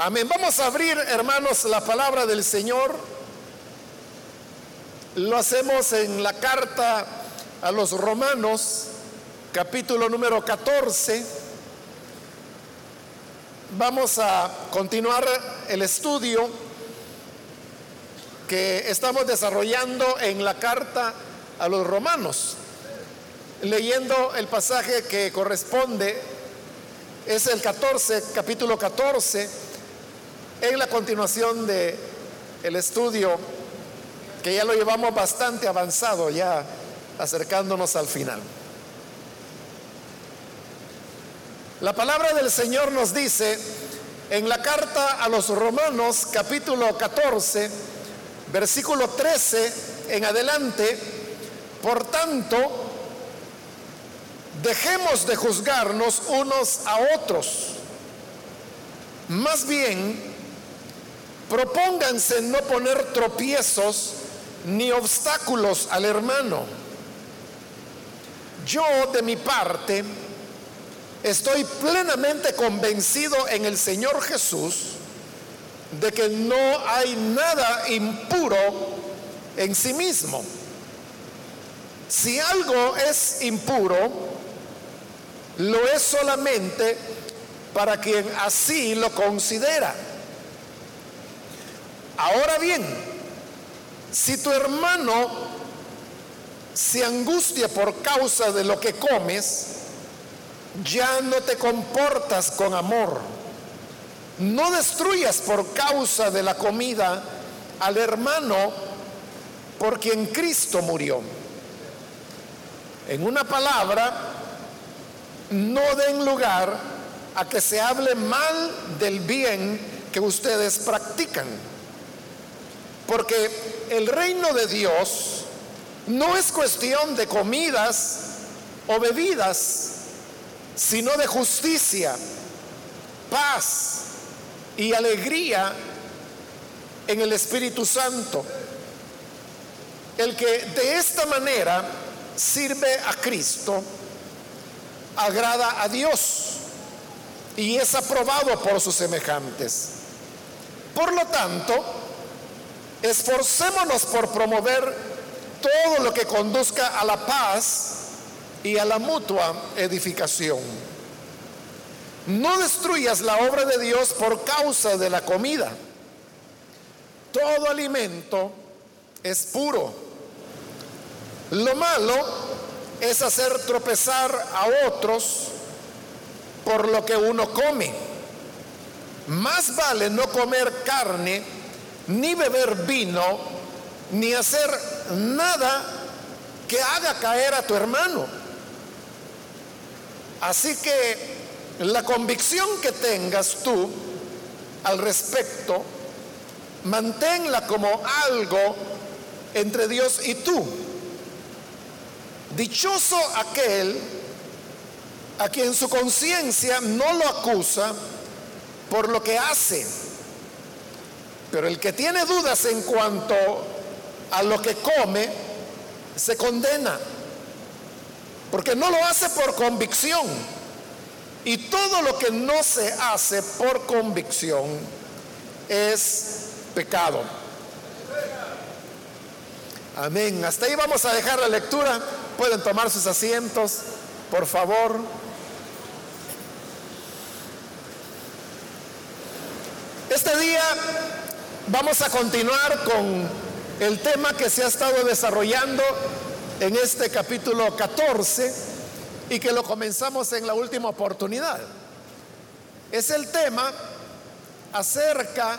Amén. Vamos a abrir, hermanos, la palabra del Señor. Lo hacemos en la carta a los romanos, capítulo número 14. Vamos a continuar el estudio que estamos desarrollando en la carta a los romanos, leyendo el pasaje que corresponde, es el 14, capítulo 14 en la continuación de el estudio que ya lo llevamos bastante avanzado ya acercándonos al final. La palabra del Señor nos dice en la carta a los Romanos capítulo 14 versículo 13 en adelante, por tanto, dejemos de juzgarnos unos a otros. Más bien, Propónganse no poner tropiezos ni obstáculos al hermano. Yo de mi parte estoy plenamente convencido en el Señor Jesús de que no hay nada impuro en sí mismo. Si algo es impuro, lo es solamente para quien así lo considera. Ahora bien, si tu hermano se angustia por causa de lo que comes, ya no te comportas con amor. No destruyas por causa de la comida al hermano por quien Cristo murió. En una palabra, no den lugar a que se hable mal del bien que ustedes practican porque el reino de Dios no es cuestión de comidas o bebidas, sino de justicia, paz y alegría en el Espíritu Santo. El que de esta manera sirve a Cristo, agrada a Dios y es aprobado por sus semejantes. Por lo tanto, Esforcémonos por promover todo lo que conduzca a la paz y a la mutua edificación. No destruyas la obra de Dios por causa de la comida. Todo alimento es puro. Lo malo es hacer tropezar a otros por lo que uno come. Más vale no comer carne ni beber vino, ni hacer nada que haga caer a tu hermano. Así que la convicción que tengas tú al respecto, manténla como algo entre Dios y tú. Dichoso aquel a quien su conciencia no lo acusa por lo que hace pero el que tiene dudas en cuanto a lo que come, se condena. Porque no lo hace por convicción. Y todo lo que no se hace por convicción es pecado. Amén. Hasta ahí vamos a dejar la lectura. Pueden tomar sus asientos, por favor. Este día Vamos a continuar con el tema que se ha estado desarrollando en este capítulo 14 y que lo comenzamos en la última oportunidad. Es el tema acerca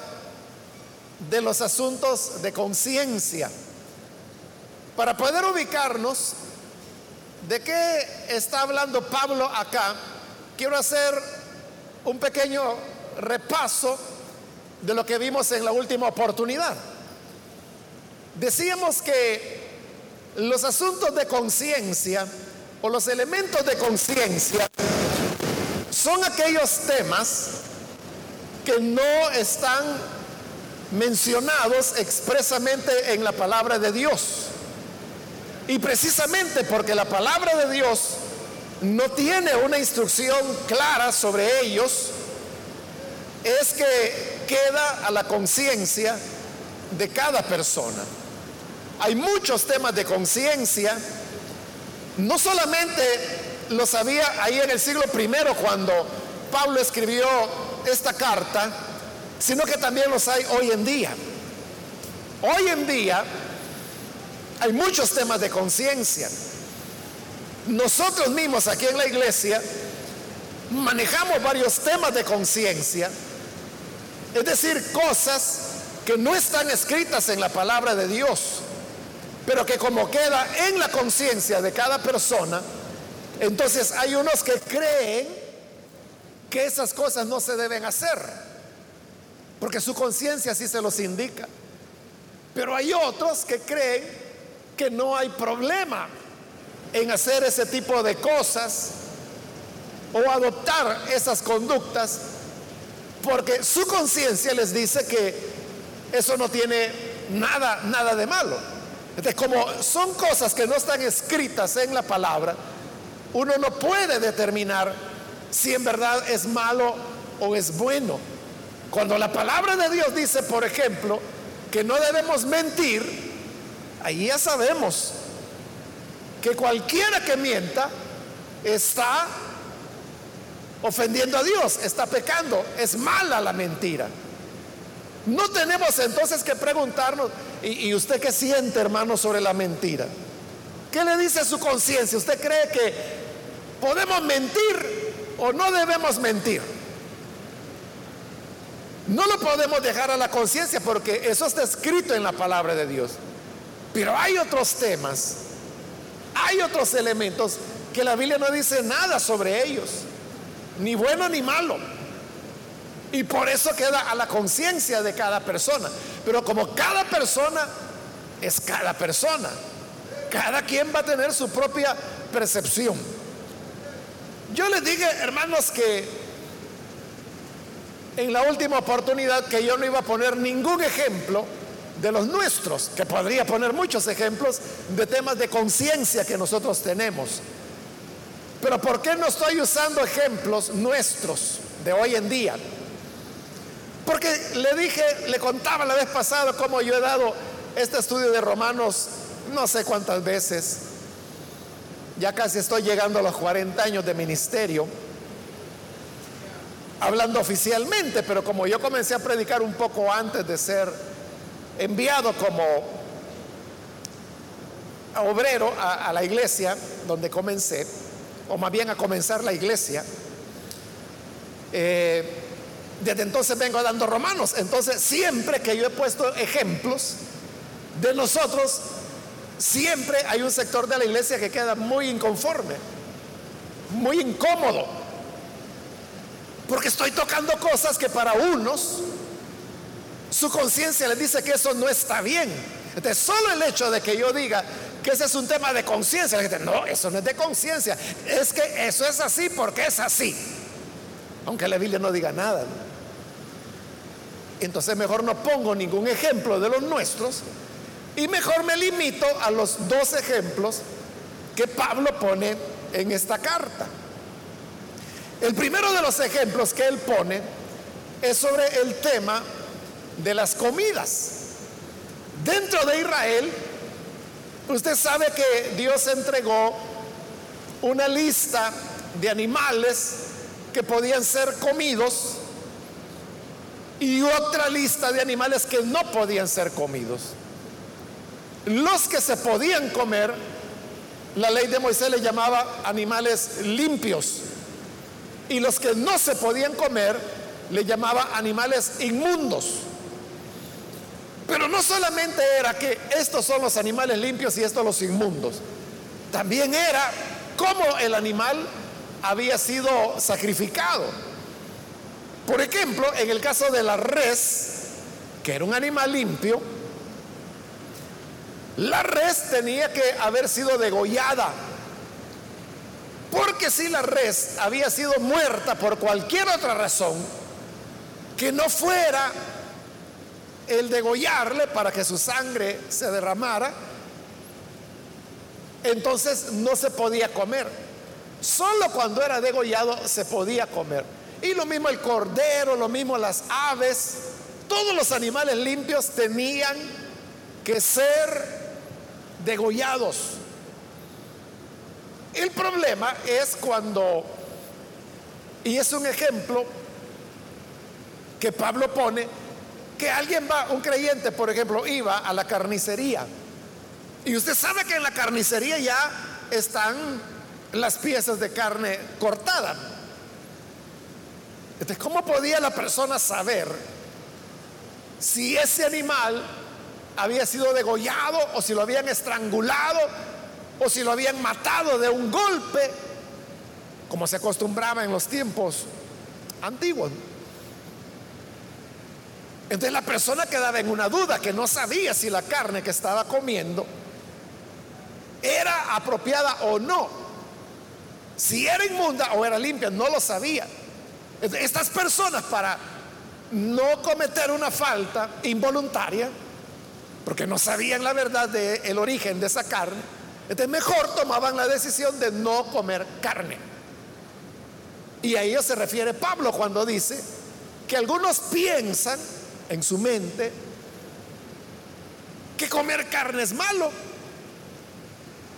de los asuntos de conciencia. Para poder ubicarnos de qué está hablando Pablo acá, quiero hacer un pequeño repaso de lo que vimos en la última oportunidad. Decíamos que los asuntos de conciencia o los elementos de conciencia son aquellos temas que no están mencionados expresamente en la palabra de Dios. Y precisamente porque la palabra de Dios no tiene una instrucción clara sobre ellos, es que queda a la conciencia de cada persona. Hay muchos temas de conciencia, no solamente los había ahí en el siglo primero cuando Pablo escribió esta carta, sino que también los hay hoy en día. Hoy en día hay muchos temas de conciencia. Nosotros mismos aquí en la iglesia manejamos varios temas de conciencia, es decir, cosas que no están escritas en la palabra de Dios, pero que como queda en la conciencia de cada persona, entonces hay unos que creen que esas cosas no se deben hacer, porque su conciencia sí se los indica. Pero hay otros que creen que no hay problema en hacer ese tipo de cosas o adoptar esas conductas porque su conciencia les dice que eso no tiene nada nada de malo. Entonces, como son cosas que no están escritas en la palabra, uno no puede determinar si en verdad es malo o es bueno. Cuando la palabra de Dios dice, por ejemplo, que no debemos mentir, ahí ya sabemos que cualquiera que mienta está ofendiendo a Dios, está pecando, es mala la mentira. No tenemos entonces que preguntarnos, ¿y, usted qué siente, hermano, sobre la mentira? ¿Qué le dice su conciencia? ¿Usted cree que podemos mentir o no debemos mentir? No lo podemos dejar a la conciencia porque eso está escrito en la palabra de Dios. Pero hay otros temas, hay otros elementos que la Biblia no dice nada sobre ellos ni bueno ni malo. Y por eso queda a la conciencia de cada persona. Pero como cada persona es cada persona, cada quien va a tener su propia percepción. Yo les dije, hermanos, que en la última oportunidad que yo no iba a poner ningún ejemplo de los nuestros, que podría poner muchos ejemplos de temas de conciencia que nosotros tenemos. Pero ¿por qué no estoy usando ejemplos nuestros de hoy en día? Porque le dije, le contaba la vez pasada cómo yo he dado este estudio de Romanos no sé cuántas veces. Ya casi estoy llegando a los 40 años de ministerio, hablando oficialmente, pero como yo comencé a predicar un poco antes de ser enviado como obrero a, a la iglesia donde comencé, o más bien a comenzar la iglesia, eh, desde entonces vengo dando romanos. Entonces, siempre que yo he puesto ejemplos de nosotros, siempre hay un sector de la iglesia que queda muy inconforme, muy incómodo, porque estoy tocando cosas que para unos su conciencia les dice que eso no está bien. Entonces, solo el hecho de que yo diga ese es un tema de conciencia. La gente, no, eso no es de conciencia. Es que eso es así porque es así. Aunque la Biblia no diga nada. Entonces mejor no pongo ningún ejemplo de los nuestros y mejor me limito a los dos ejemplos que Pablo pone en esta carta. El primero de los ejemplos que él pone es sobre el tema de las comidas. Dentro de Israel Usted sabe que Dios entregó una lista de animales que podían ser comidos y otra lista de animales que no podían ser comidos. Los que se podían comer, la ley de Moisés le llamaba animales limpios. Y los que no se podían comer, le llamaba animales inmundos. Pero no solamente era que estos son los animales limpios y estos los inmundos, también era cómo el animal había sido sacrificado. Por ejemplo, en el caso de la res, que era un animal limpio, la res tenía que haber sido degollada. Porque si la res había sido muerta por cualquier otra razón, que no fuera el degollarle para que su sangre se derramara, entonces no se podía comer. Solo cuando era degollado se podía comer. Y lo mismo el cordero, lo mismo las aves, todos los animales limpios tenían que ser degollados. El problema es cuando, y es un ejemplo que Pablo pone, que alguien va, un creyente, por ejemplo, iba a la carnicería. Y usted sabe que en la carnicería ya están las piezas de carne cortadas. Entonces, ¿cómo podía la persona saber si ese animal había sido degollado o si lo habían estrangulado o si lo habían matado de un golpe, como se acostumbraba en los tiempos antiguos? Entonces la persona quedaba en una duda que no sabía si la carne que estaba comiendo era apropiada o no. Si era inmunda o era limpia, no lo sabía. Estas personas para no cometer una falta involuntaria, porque no sabían la verdad del origen de esa carne, entonces mejor tomaban la decisión de no comer carne. Y a ello se refiere Pablo cuando dice que algunos piensan en su mente que comer carne es malo.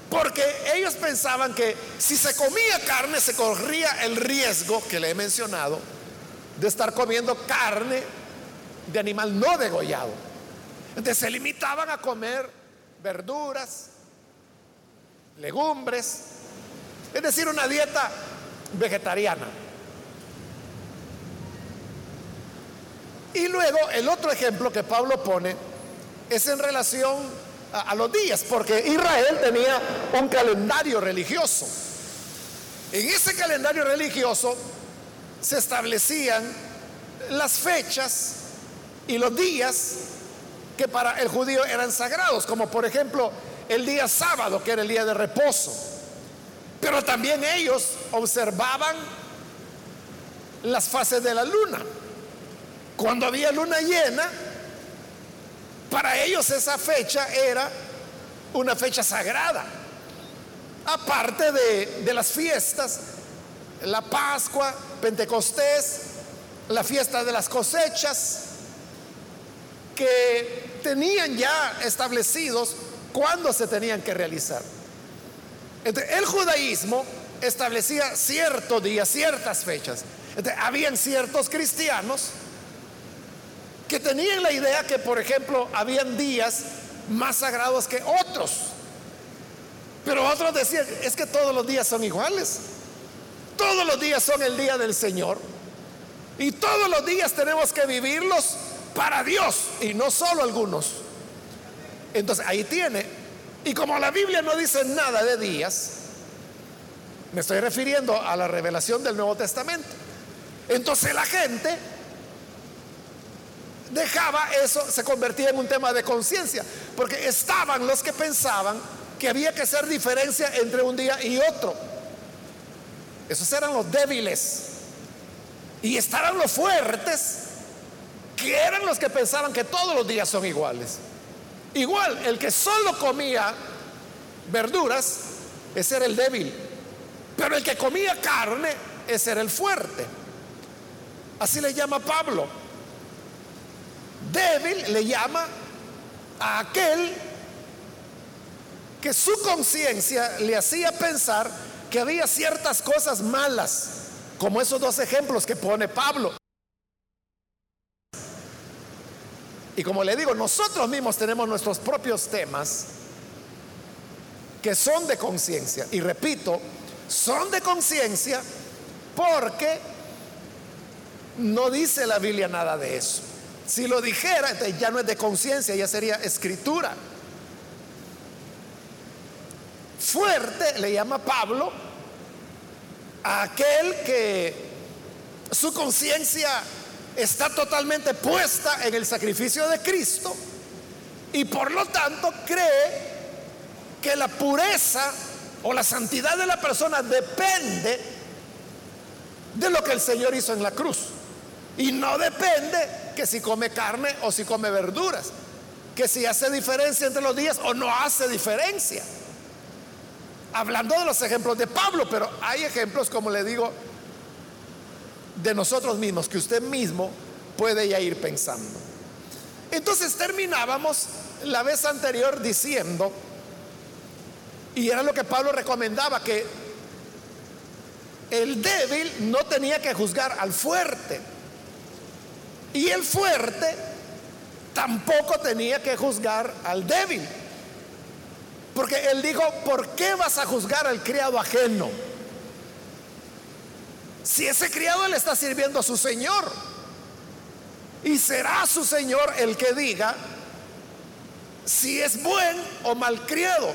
Porque ellos pensaban que si se comía carne se corría el riesgo que le he mencionado de estar comiendo carne de animal no degollado. Entonces se limitaban a comer verduras, legumbres, es decir, una dieta vegetariana. Y luego el otro ejemplo que Pablo pone es en relación a, los días, porque Israel tenía un calendario religioso. En ese calendario religioso se establecían las fechas y los días que para el judío eran sagrados, como por ejemplo el día sábado, que era el día de reposo. Pero también ellos observaban las fases de la luna. Cuando había luna llena, para ellos esa fecha era una fecha sagrada. Aparte de, las fiestas, la Pascua, Pentecostés, la fiesta de las cosechas, que tenían ya establecidos cuándo se tenían que realizar. el judaísmo establecía cierto día, ciertas fechas. habían ciertos cristianos que tenían la idea que, por ejemplo, habían días más sagrados que otros. Pero otros decían, es que todos los días son iguales. Todos los días son el día del Señor. Y todos los días tenemos que vivirlos para Dios y no solo algunos. Entonces ahí tiene. Y como la Biblia no dice nada de días, me estoy refiriendo a la revelación del Nuevo Testamento. Entonces la gente dejaba eso, se convertía en un tema de conciencia, porque estaban los que pensaban que había que hacer diferencia entre un día y otro. Esos eran los débiles. Y estaban los fuertes, que eran los que pensaban que todos los días son iguales. Igual, el que solo comía verduras, ese era el débil. Pero el que comía carne, ese era el fuerte. Así le llama Pablo. Débil le llama a aquel que su conciencia le hacía pensar que había ciertas cosas malas, como esos dos ejemplos que pone Pablo. Y como le digo, nosotros mismos tenemos nuestros propios temas que son de conciencia. Y repito, son de conciencia porque no dice la Biblia nada de eso. Si lo dijera, entonces ya no es de conciencia, ya sería escritura. Fuerte le llama Pablo a aquel que su conciencia está totalmente puesta en el sacrificio de Cristo y por lo tanto cree que la pureza o la santidad de la persona depende de lo que el Señor hizo en la cruz. Y no depende que si come carne o si come verduras, que si hace diferencia entre los días o no hace diferencia. Hablando de los ejemplos de Pablo, pero hay ejemplos, como le digo, de nosotros mismos que usted mismo puede ya ir pensando. Entonces terminábamos la vez anterior diciendo, y era lo que Pablo recomendaba, que el débil no tenía que juzgar al fuerte. Y el fuerte tampoco tenía que juzgar al débil. Porque él dijo, ¿por qué vas a juzgar al criado ajeno? Si ese criado le está sirviendo a su Señor. Y será su Señor el que diga si es buen o mal criado.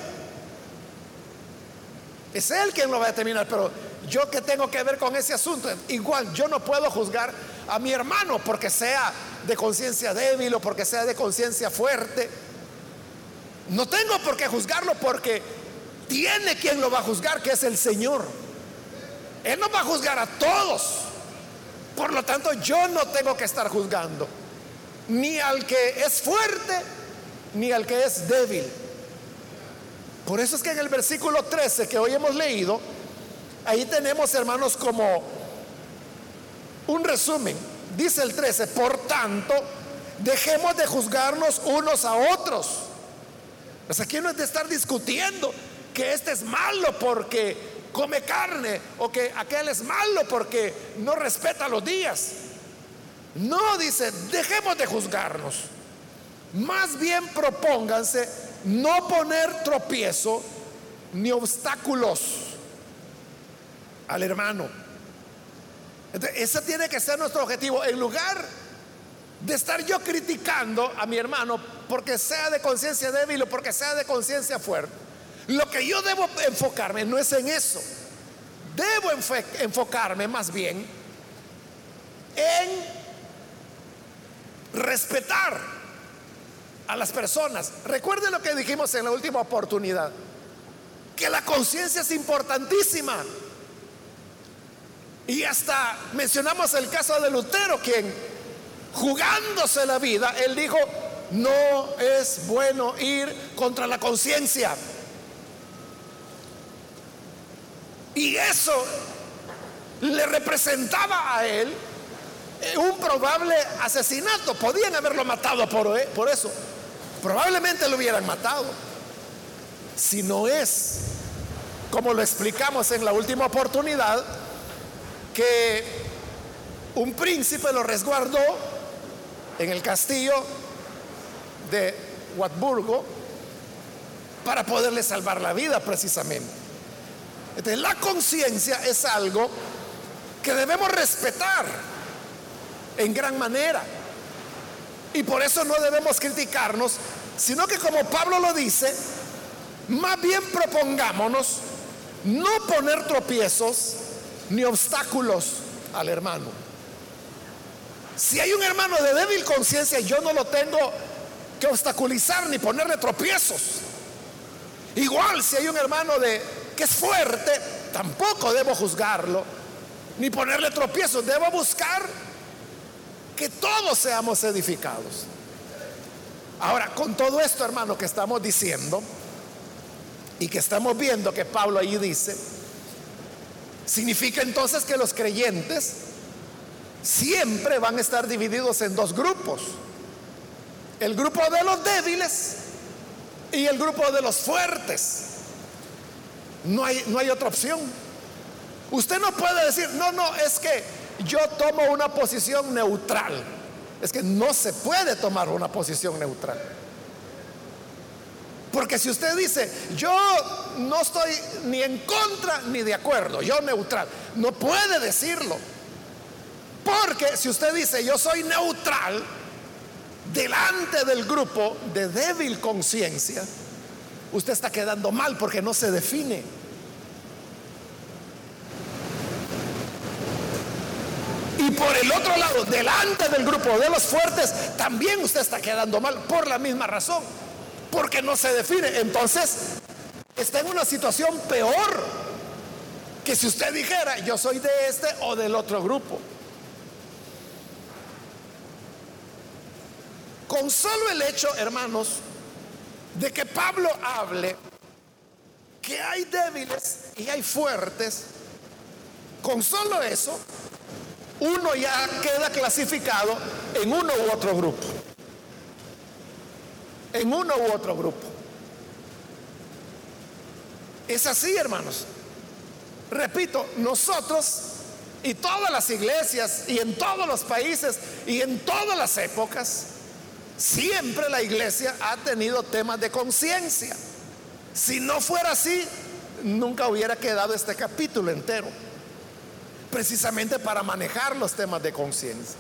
Es él quien lo va a determinar, pero yo que tengo que ver con ese asunto, igual yo no puedo juzgar a mi hermano porque sea de conciencia débil o porque sea de conciencia fuerte. No tengo por qué juzgarlo porque tiene quien lo va a juzgar, que es el Señor. Él no va a juzgar a todos. Por lo tanto, yo no tengo que estar juzgando ni al que es fuerte, ni al que es débil. Por eso es que en el versículo 13 que hoy hemos leído, ahí tenemos, hermanos, como un resumen. Dice el 13, por tanto, dejemos de juzgarnos unos a otros. Aquí no es de estar discutiendo que este es malo porque come carne o que aquel es malo porque no respeta los días. No, dice, dejemos de juzgarnos. Más bien propónganse no poner tropiezo ni obstáculos al hermano. Ese tiene que ser nuestro objetivo. En lugar de estar yo criticando a mi hermano porque sea de conciencia débil o porque sea de conciencia fuerte, lo que yo debo enfocarme no es en eso. Debo enfocarme más bien en respetar a las personas. Recuerden lo que dijimos en la última oportunidad, que la conciencia es importantísima. Y hasta mencionamos el caso de Lutero, quien jugándose la vida, él dijo, no es bueno ir contra la conciencia. Y eso le representaba a él eh, un probable asesinato. Podían haberlo matado eh, por eso. Probablemente lo hubieran matado. Si no es, como lo explicamos en la última oportunidad, que un príncipe lo resguardó en el castillo de Watburgo para poderle salvar la vida precisamente. Entonces la conciencia es algo que debemos respetar en gran manera. Y por eso no debemos criticarnos, sino que como Pablo lo dice, más bien propongámonos no poner tropiezos ni obstáculos al hermano. Si hay un hermano de débil conciencia, yo no lo tengo que obstaculizar ni ponerle tropiezos. Igual si hay un hermano de que es fuerte, tampoco debo juzgarlo ni ponerle tropiezos, debo buscar que todos seamos edificados. Ahora, con todo esto, hermano, que estamos diciendo y que estamos viendo que Pablo ahí dice, significa entonces que los creyentes siempre van a estar divididos en dos grupos. El grupo de los débiles y el grupo de los fuertes. No hay, no hay otra opción. Usted no puede decir, no, no, es que yo tomo una posición neutral. Es que no se puede tomar una posición neutral. Porque si usted dice, yo no estoy ni en contra ni de acuerdo, yo neutral, no puede decirlo. Porque si usted dice, yo soy neutral, delante del grupo de débil conciencia, usted está quedando mal porque no se define. Y por el otro lado, delante del grupo de los fuertes, también usted está quedando mal por la misma razón, porque no se define. Entonces, está en una situación peor que si usted dijera, yo soy de este o del otro grupo. Con solo el hecho, hermanos, de que Pablo hable que hay débiles y hay fuertes, con solo eso, uno ya queda clasificado en uno u otro grupo. En uno u otro grupo. Es así, hermanos. Repito, nosotros y todas las iglesias y en todos los países y en todas las épocas, siempre la iglesia ha tenido temas de conciencia. Si no fuera así, nunca hubiera quedado este capítulo entero, precisamente para manejar los temas de conciencia.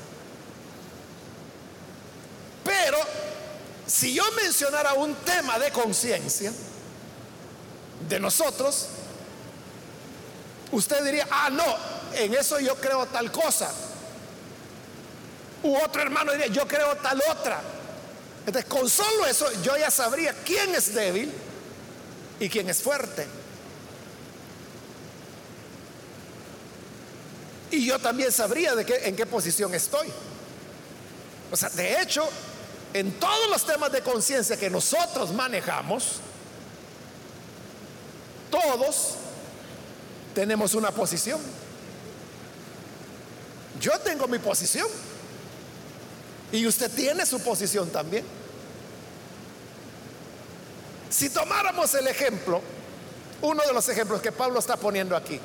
Pero si yo mencionara un tema de conciencia de nosotros, usted diría, ah, no, en eso yo creo tal cosa. U otro hermano diría, yo creo tal otra. Entonces, con solo eso yo ya sabría quién es débil y quién es fuerte. Y yo también sabría de qué, en qué posición estoy. O sea, de hecho, en todos los temas de conciencia que nosotros manejamos, todos tenemos una posición. Yo tengo mi posición. Y usted tiene su posición también. Si tomáramos el ejemplo, uno de los ejemplos que Pablo está poniendo aquí,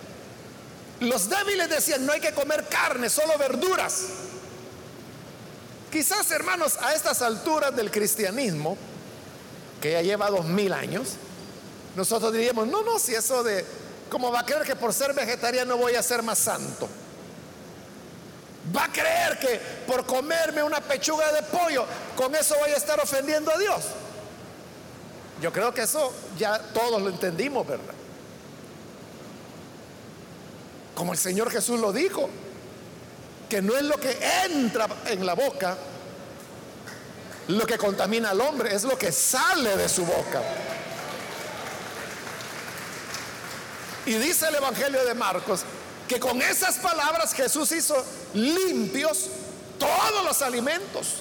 los débiles decían, no hay que comer carne, solo verduras. Quizás, hermanos, a estas alturas del cristianismo, que ya lleva dos mil años, nosotros diríamos, no, no, si eso de, ¿cómo va a creer que por ser vegetariano voy a ser más santo? Va a creer que por comerme una pechuga de pollo, con eso voy a estar ofendiendo a Dios. Yo creo que eso ya todos lo entendimos, ¿verdad? Como el Señor Jesús lo dijo, que no es lo que entra en la boca lo que contamina al hombre, es lo que sale de su boca. Y dice el Evangelio de Marcos que con esas palabras Jesús hizo limpios todos los alimentos.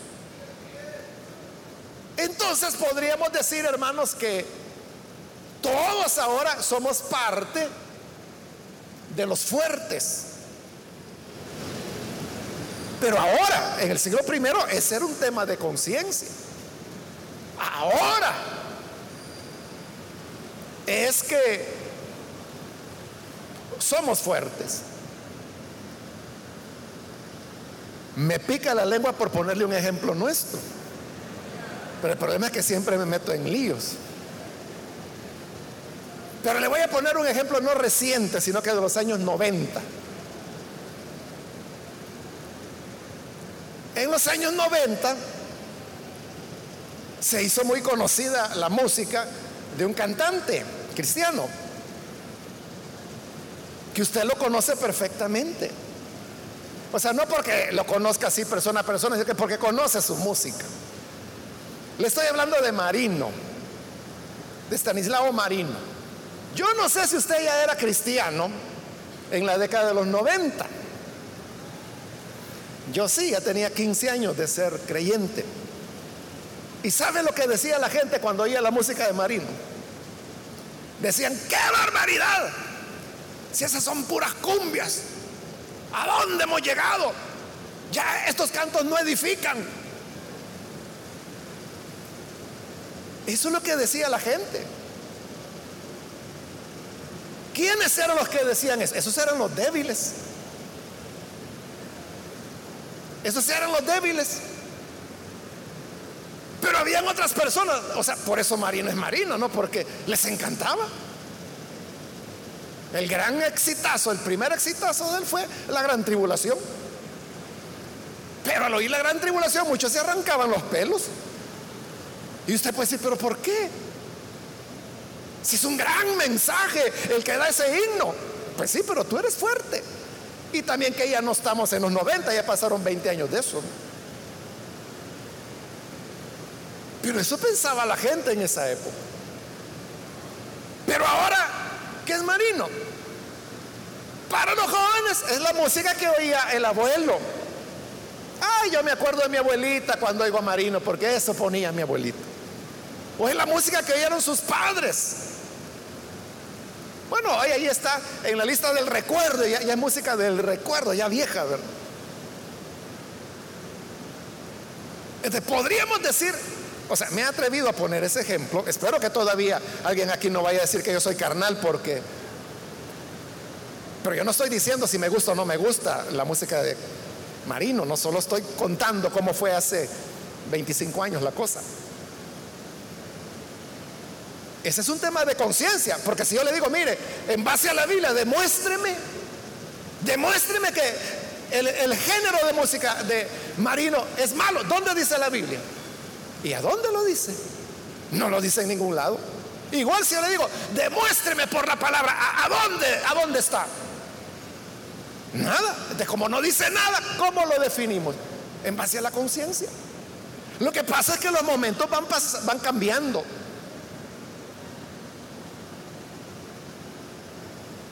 Entonces podríamos decir, hermanos, que todos ahora somos parte de los fuertes. Pero ahora, en el siglo primero, ese era un tema de conciencia. Ahora es que somos fuertes. Me pica la lengua por ponerle un ejemplo nuestro. Pero el problema es que siempre me meto en líos. Pero le voy a poner un ejemplo no reciente, sino que de los años 90. Los años 90 se hizo muy conocida la música de un cantante cristiano, que usted lo conoce perfectamente. O sea, no porque lo conozca así persona a persona, sino que porque conoce su música. Le estoy hablando de Marino, de Stanislao Marino. Yo no sé si usted ya era cristiano en la década de los 90. Yo sí, ya tenía 15 años de ser creyente. ¿Y sabe lo que decía la gente cuando oía la música de Marino? Decían, ¡qué barbaridad! Si esas son puras cumbias, ¿a dónde hemos llegado? Ya estos cantos no edifican. Eso es lo que decía la gente. ¿Quiénes eran los que decían eso? Esos eran los débiles. Esos eran los débiles. Pero habían otras personas, o sea, por eso Marino es Marino, ¿no? Porque les encantaba. El gran exitazo, el primer exitazo de él fue la gran tribulación. Pero al oír la gran tribulación, muchos se arrancaban los pelos. Y usted puede decir, pero ¿por qué? Si es un gran mensaje el que da ese himno. Pues sí, pero tú eres fuerte. Y también que ya no estamos en los 90, ya pasaron 20 años de eso. Pero eso pensaba la gente en esa época. Pero ahora, ¿qué es marino? Para los jóvenes es la música que oía el abuelo. Ay, yo me acuerdo de mi abuelita cuando oigo a Marino, porque eso ponía mi abuelita. O es la música que oyeron sus padres. Bueno, ahí está en la lista del recuerdo, ya, ya música del recuerdo, ya vieja, ¿verdad? Entonces, podríamos decir, o sea, me he atrevido a poner ese ejemplo, espero que todavía alguien aquí no vaya a decir que yo soy carnal porque... Pero yo no estoy diciendo si me gusta o no me gusta la música de Marino, no solo estoy contando cómo fue hace 25 años la cosa. Ese es un tema de conciencia, porque si yo le digo, mire, en base a la Biblia, demuéstreme, demuéstreme que el, género de música de Marino es malo. ¿Dónde dice la Biblia? ¿Y a dónde lo dice? No lo dice en ningún lado. Igual si yo le digo, demuéstreme por la palabra, ¿a, dónde? ¿A dónde está? Nada. De como no dice nada, ¿cómo lo definimos? En base a la conciencia. Lo que pasa es que los momentos van, van cambiando.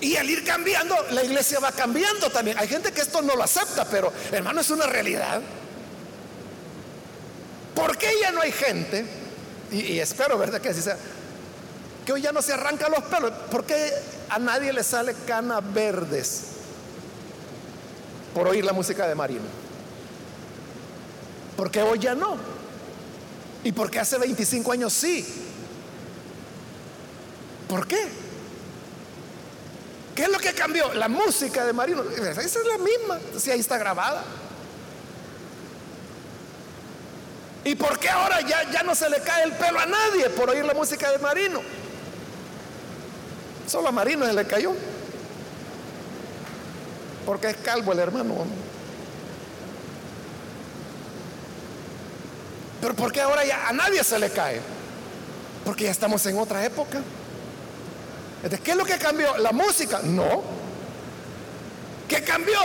Y al ir cambiando, la iglesia va cambiando también. Hay gente que esto no lo acepta, pero hermano, es una realidad. ¿Por qué ya no hay gente? Y, espero, ¿verdad? Que así sea. Que hoy ya no se arranca los pelos. ¿Por qué a nadie le sale canas verdes por oír la música de Marino? ¿Por qué hoy ya no? ¿Y por qué hace 25 años sí? ¿Por qué? ¿Qué es lo que cambió? La música de Marino. Esa es la misma, si ahí está grabada. ¿Y por qué ahora ya, ya no se le cae el pelo a nadie por oír la música de Marino? Solo a Marino se le cayó. Porque es calvo el hermano. Pero ¿por qué ahora ya a nadie se le cae? Porque ya estamos en otra época. ¿Qué es lo que cambió? ¿La música? No. ¿Qué cambió?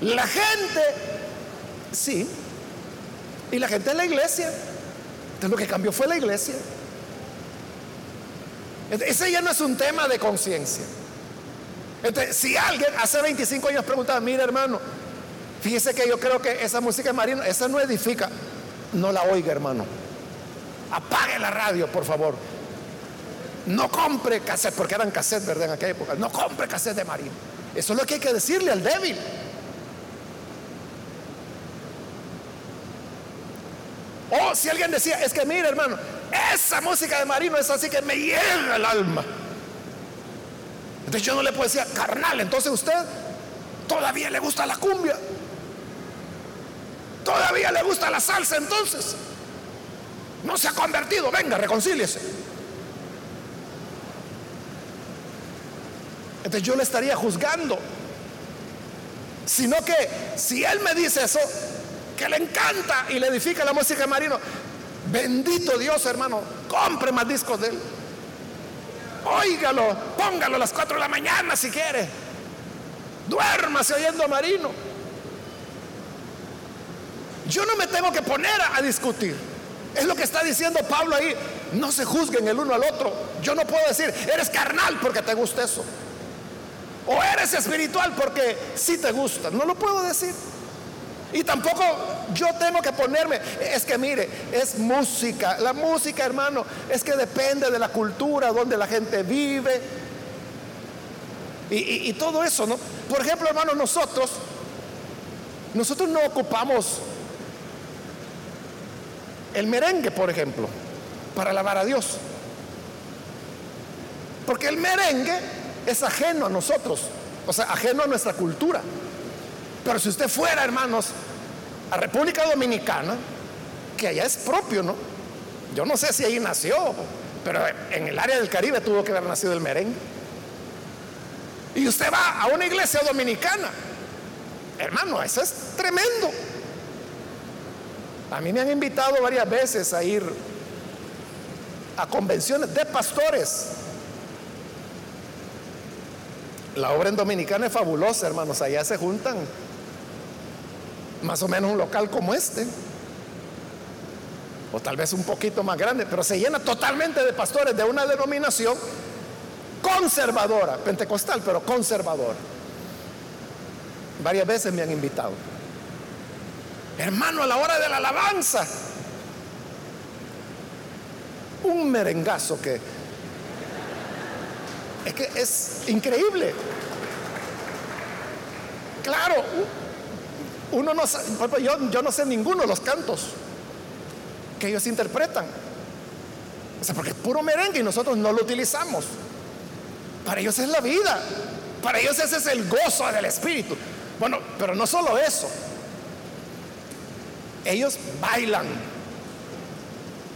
La gente, sí. Y la gente en la iglesia. Entonces lo que cambió fue la iglesia. Ese ya no es un tema de conciencia. si alguien hace 25 años preguntaba, mira hermano, fíjese que yo creo que esa música marina, esa no edifica, no la oiga hermano. Apague la radio, por favor. No compre cassette, porque eran cassette, ¿verdad? En aquella época. No compre cassette de Marino. Eso es lo que hay que decirle al débil. O si alguien decía, es que mire hermano, esa música de Marino es así que me llega el alma. Entonces yo no le puedo decir, carnal, entonces usted todavía le gusta la cumbia. Todavía le gusta la salsa entonces. No se ha convertido, venga, reconcíliese. Entonces yo le estaría juzgando. Sino que si él me dice eso, que le encanta y le edifica la música de Marino, bendito Dios hermano, compre más discos de él. Óigalo, póngalo a las 4 de la mañana si quiere. Duérmase oyendo Marino. Yo no me tengo que poner a, a discutir. Es lo que está diciendo Pablo ahí. No se juzguen el uno al otro. Yo no puedo decir, eres carnal porque te gusta eso. O eres espiritual porque si te gusta. No lo puedo decir. Y tampoco yo tengo que ponerme, es que mire, es música. La música, hermano, es que depende de la cultura donde la gente vive. Y, y todo eso, ¿no? Por ejemplo, hermano, nosotros, nosotros no ocupamos el merengue, por ejemplo, para alabar a Dios. Porque el merengue es ajeno a nosotros, o sea, ajeno a nuestra cultura. Pero si usted fuera, hermanos, a República Dominicana, que allá es propio, ¿no? Yo no sé si ahí nació, pero en el área del Caribe tuvo que haber nacido el merengue. Y usted va a una iglesia dominicana, hermano, eso es tremendo. A mí me han invitado varias veces a ir a convenciones de pastores la obra en Dominicana es fabulosa, hermanos. Allá se juntan más o menos un local como este. O tal vez un poquito más grande, pero se llena totalmente de pastores de una denominación conservadora, pentecostal, pero conservadora. Varias veces me han invitado. Hermano, a la hora de la alabanza, un merengazo que es que es increíble. Claro, uno no yo, yo no sé ninguno de los cantos que ellos interpretan. O sea, porque es puro merengue y nosotros no lo utilizamos. Para ellos es la vida. Para ellos ese es el gozo del Espíritu. Bueno, pero no solo eso. Ellos bailan.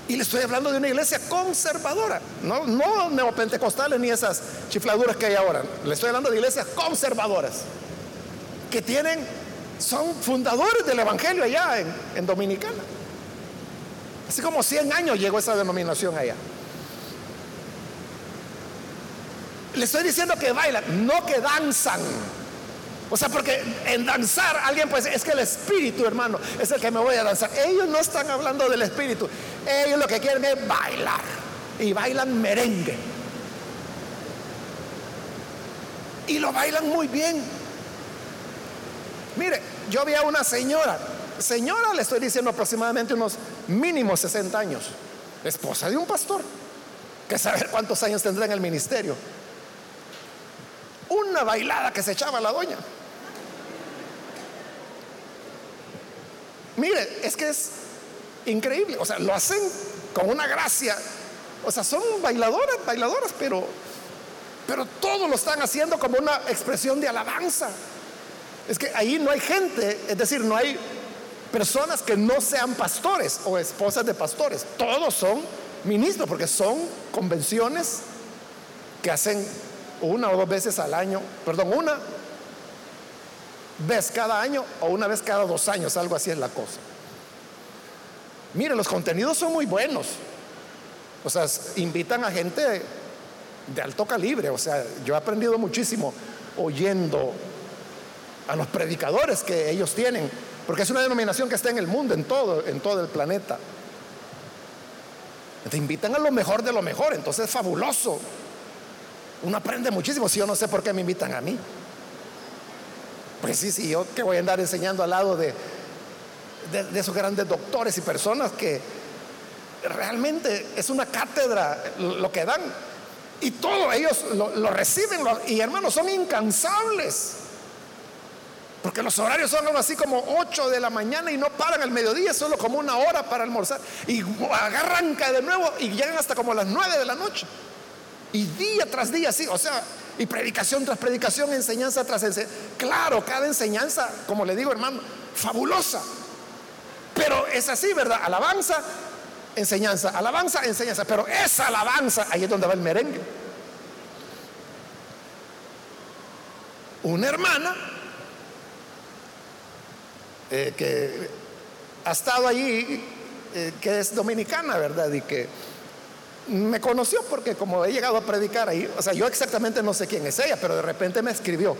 Y le estoy hablando de una iglesia conservadora, no, no neopentecostales ni esas chifladuras que hay ahora. Le estoy hablando de iglesias conservadoras que tienen, son fundadores del Evangelio allá en, en Dominicana. Así como 100 años llegó esa denominación allá. Le estoy diciendo que bailan, no que danzan. O sea, porque en danzar alguien pues es que el espíritu, hermano, es el que me voy a danzar. Ellos no están hablando del espíritu. Ellos lo que quieren es bailar. Y bailan merengue. Y lo bailan muy bien. Mire, yo vi a una señora, señora le estoy diciendo aproximadamente unos mínimos 60 años, esposa de un pastor, que saber cuántos años tendrá en el ministerio. Una bailada que se echaba la doña. Mire, es que es increíble. O sea, lo hacen con una gracia. O sea, son bailadoras, bailadoras, pero, pero todo lo están haciendo como una expresión de alabanza. Es que ahí no hay gente, es decir, no hay personas que no sean pastores o esposas de pastores. Todos son ministros, porque son convenciones que hacen una o dos veces al año, perdón, una vez cada año o una vez cada dos años, algo así es la cosa. Mire, los contenidos son muy buenos. O sea, invitan a gente de alto calibre. O sea, yo he aprendido muchísimo oyendo a los predicadores que ellos tienen, porque es una denominación que está en el mundo, en todo, en todo el planeta. Te invitan a lo mejor de lo mejor, entonces es fabuloso. Uno aprende muchísimo, si yo no sé por qué me invitan a mí. Pues sí, sí, yo que voy a andar enseñando al lado de, de, esos grandes doctores y personas que realmente es una cátedra lo que dan. Y todos ellos lo, reciben y hermanos son incansables. Porque los horarios son así como 8 de la mañana y no paran al mediodía, solo como una hora para almorzar. Y agarran de nuevo y llegan hasta como las 9 de la noche. Y día tras día, sí, o sea, y predicación tras predicación, enseñanza tras enseñanza. Claro, cada enseñanza, como le digo hermano, fabulosa. Pero es así, ¿verdad? Alabanza, enseñanza, alabanza, enseñanza. Pero esa alabanza, ahí es donde va el merengue. Una hermana eh, que ha estado allí, eh, que es dominicana, ¿verdad? Y que me conoció porque como he llegado a predicar ahí, o sea, yo exactamente no sé quién es ella, pero de repente me escribió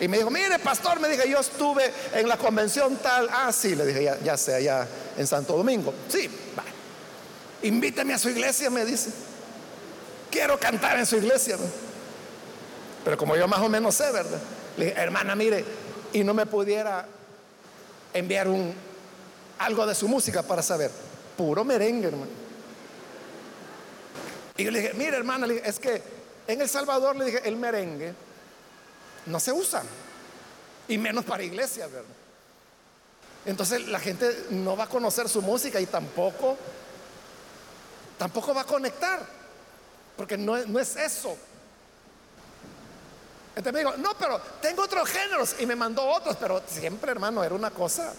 y me dijo, mire, pastor, me dije, yo estuve en la convención tal, ah, sí, le dije, ya, ya sé, allá en Santo Domingo, sí, va, invítame a su iglesia, me dice, quiero cantar en su iglesia, pero como yo más o menos sé, ¿verdad? Le dije, hermana, mire, y no me pudiera enviar un, algo de su música para saber, puro merengue, hermano. Y yo le dije, mire hermana, es que en El Salvador le dije, el merengue no se usa. Y menos para iglesias, ¿verdad? Entonces la gente no va a conocer su música y tampoco, tampoco va a conectar. Porque no, no es eso. Entonces me dijo, no, pero tengo otros géneros. Y me mandó otros, pero siempre, hermano, era una cosa.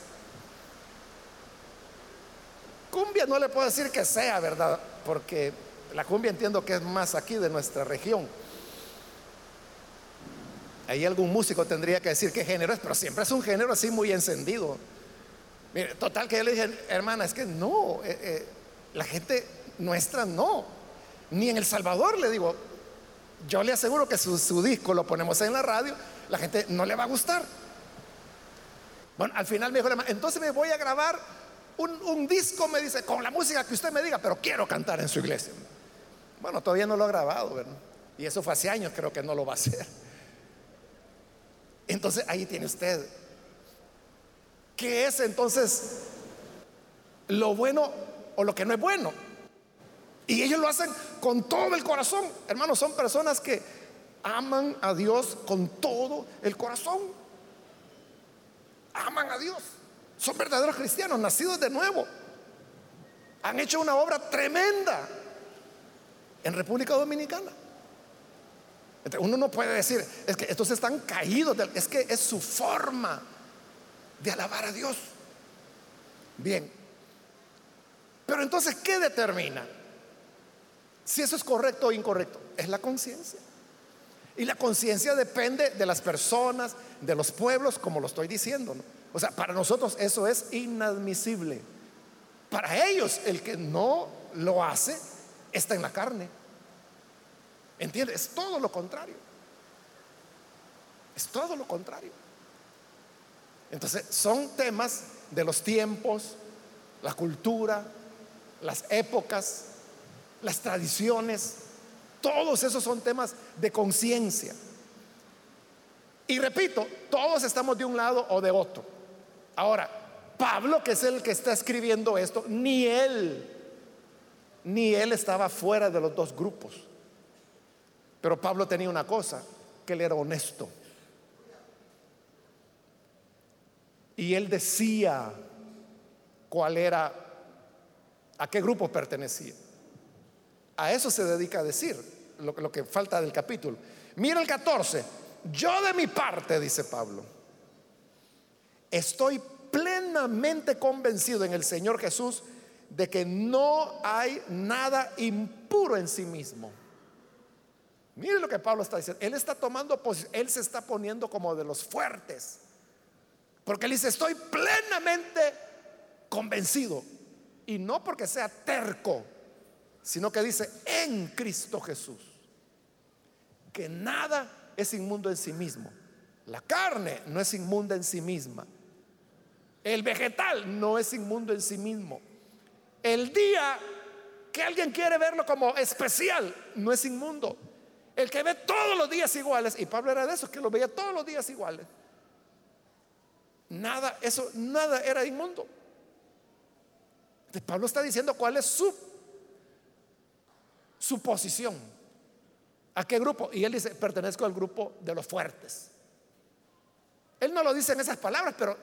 Cumbia no le puedo decir que sea, ¿verdad? Porque la cumbia entiendo que es más aquí de nuestra región. Ahí algún músico tendría que decir qué género es, pero siempre es un género así muy encendido. Mire, total que yo le dije, hermana, es que no, eh, eh, la gente nuestra no. Ni en El Salvador le digo, yo le aseguro que su, disco lo ponemos en la radio, la gente no le va a gustar. Bueno, al final me dijo, entonces me voy a grabar un, un, disco, me dice, con la música que usted me diga, pero quiero cantar en su iglesia. Bueno, todavía no lo ha grabado, ¿verdad? Y eso fue hace años, creo que no lo va a hacer. Entonces ahí tiene usted. ¿Qué es entonces lo bueno o lo que no es bueno? Y ellos lo hacen con todo el corazón. Hermanos, son personas que aman a Dios con todo el corazón. aman a Dios, son verdaderos cristianos, nacidos de nuevo. Han hecho una obra tremenda en República Dominicana. Uno no puede decir, es que estos están caídos, es que es su forma de alabar a Dios. Bien, pero entonces, ¿qué determina si eso es correcto o incorrecto? Es la conciencia. Y la conciencia depende de las personas, de los pueblos, como lo estoy diciendo. O sea, para nosotros eso es inadmisible. Para ellos, el que no lo hace está en la carne. ¿Entiendes? Es todo lo contrario. Es todo lo contrario. Entonces, son temas de los tiempos, la cultura, las épocas, las tradiciones, todos esos son temas de conciencia. Y repito, todos estamos de un lado o de otro. Ahora, Pablo, que es el que está escribiendo esto, ni él, ni él estaba fuera de los dos grupos. Pero Pablo tenía una cosa, que él era honesto. Y él decía cuál era, a qué grupo pertenecía. A eso se dedica a decir lo, lo que falta del capítulo. Mira el 14. Yo de mi parte, dice Pablo, estoy plenamente convencido en el Señor Jesús de que no hay nada impuro en sí mismo. Mire lo que Pablo está diciendo. Él está tomando posición, él se está poniendo como de los fuertes. Porque él dice, estoy plenamente convencido. Y no porque sea terco, sino que dice, en Cristo Jesús. Que nada es inmundo en sí mismo. La carne no es inmunda en sí misma. El vegetal no es inmundo en sí mismo. El día que alguien quiere verlo como especial no es inmundo. El que ve todos los días iguales, y Pablo era de esos que lo veía todos los días iguales. Nada, eso, nada era inmundo. Pablo está diciendo cuál es su, su posición. ¿A qué grupo? Y él dice, pertenezco al grupo de los fuertes. Él no lo dice en esas palabras, pero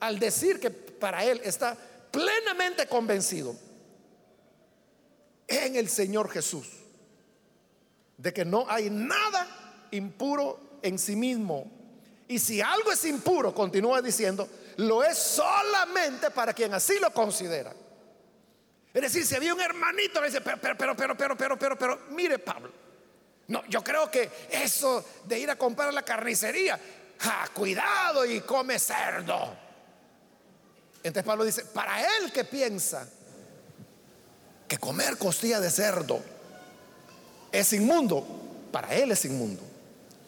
al decir que para él está plenamente convencido en el Señor Jesús de que no hay nada impuro en sí mismo. Y si algo es impuro, continúa diciendo, lo es solamente para quien así lo considera. Es decir, si había un hermanito, le dice, pero, pero, pero, pero, pero, pero, pero, pero, mire Pablo, no, yo creo que eso de ir a comprar la carnicería, cuidado y come cerdo. Entonces Pablo dice, para él que piensa que comer costilla de cerdo es inmundo, para él es inmundo.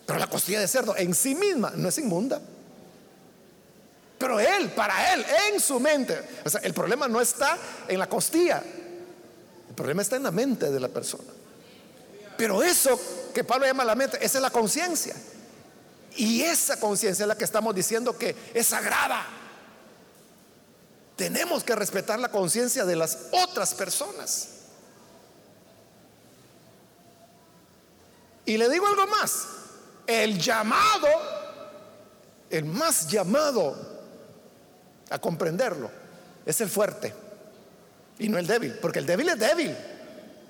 Pero la costilla de cerdo en sí misma no es inmunda. Pero él, para él, en su mente, o sea, el problema no está en la costilla, el problema está en la mente de la persona. Pero eso que Pablo llama la mente, esa es la conciencia. Y esa conciencia es la que estamos diciendo que es sagrada. Tenemos que respetar la conciencia de las otras personas. Y le digo algo más, el llamado, el más llamado a comprenderlo, es el fuerte y no el débil, porque el débil es débil.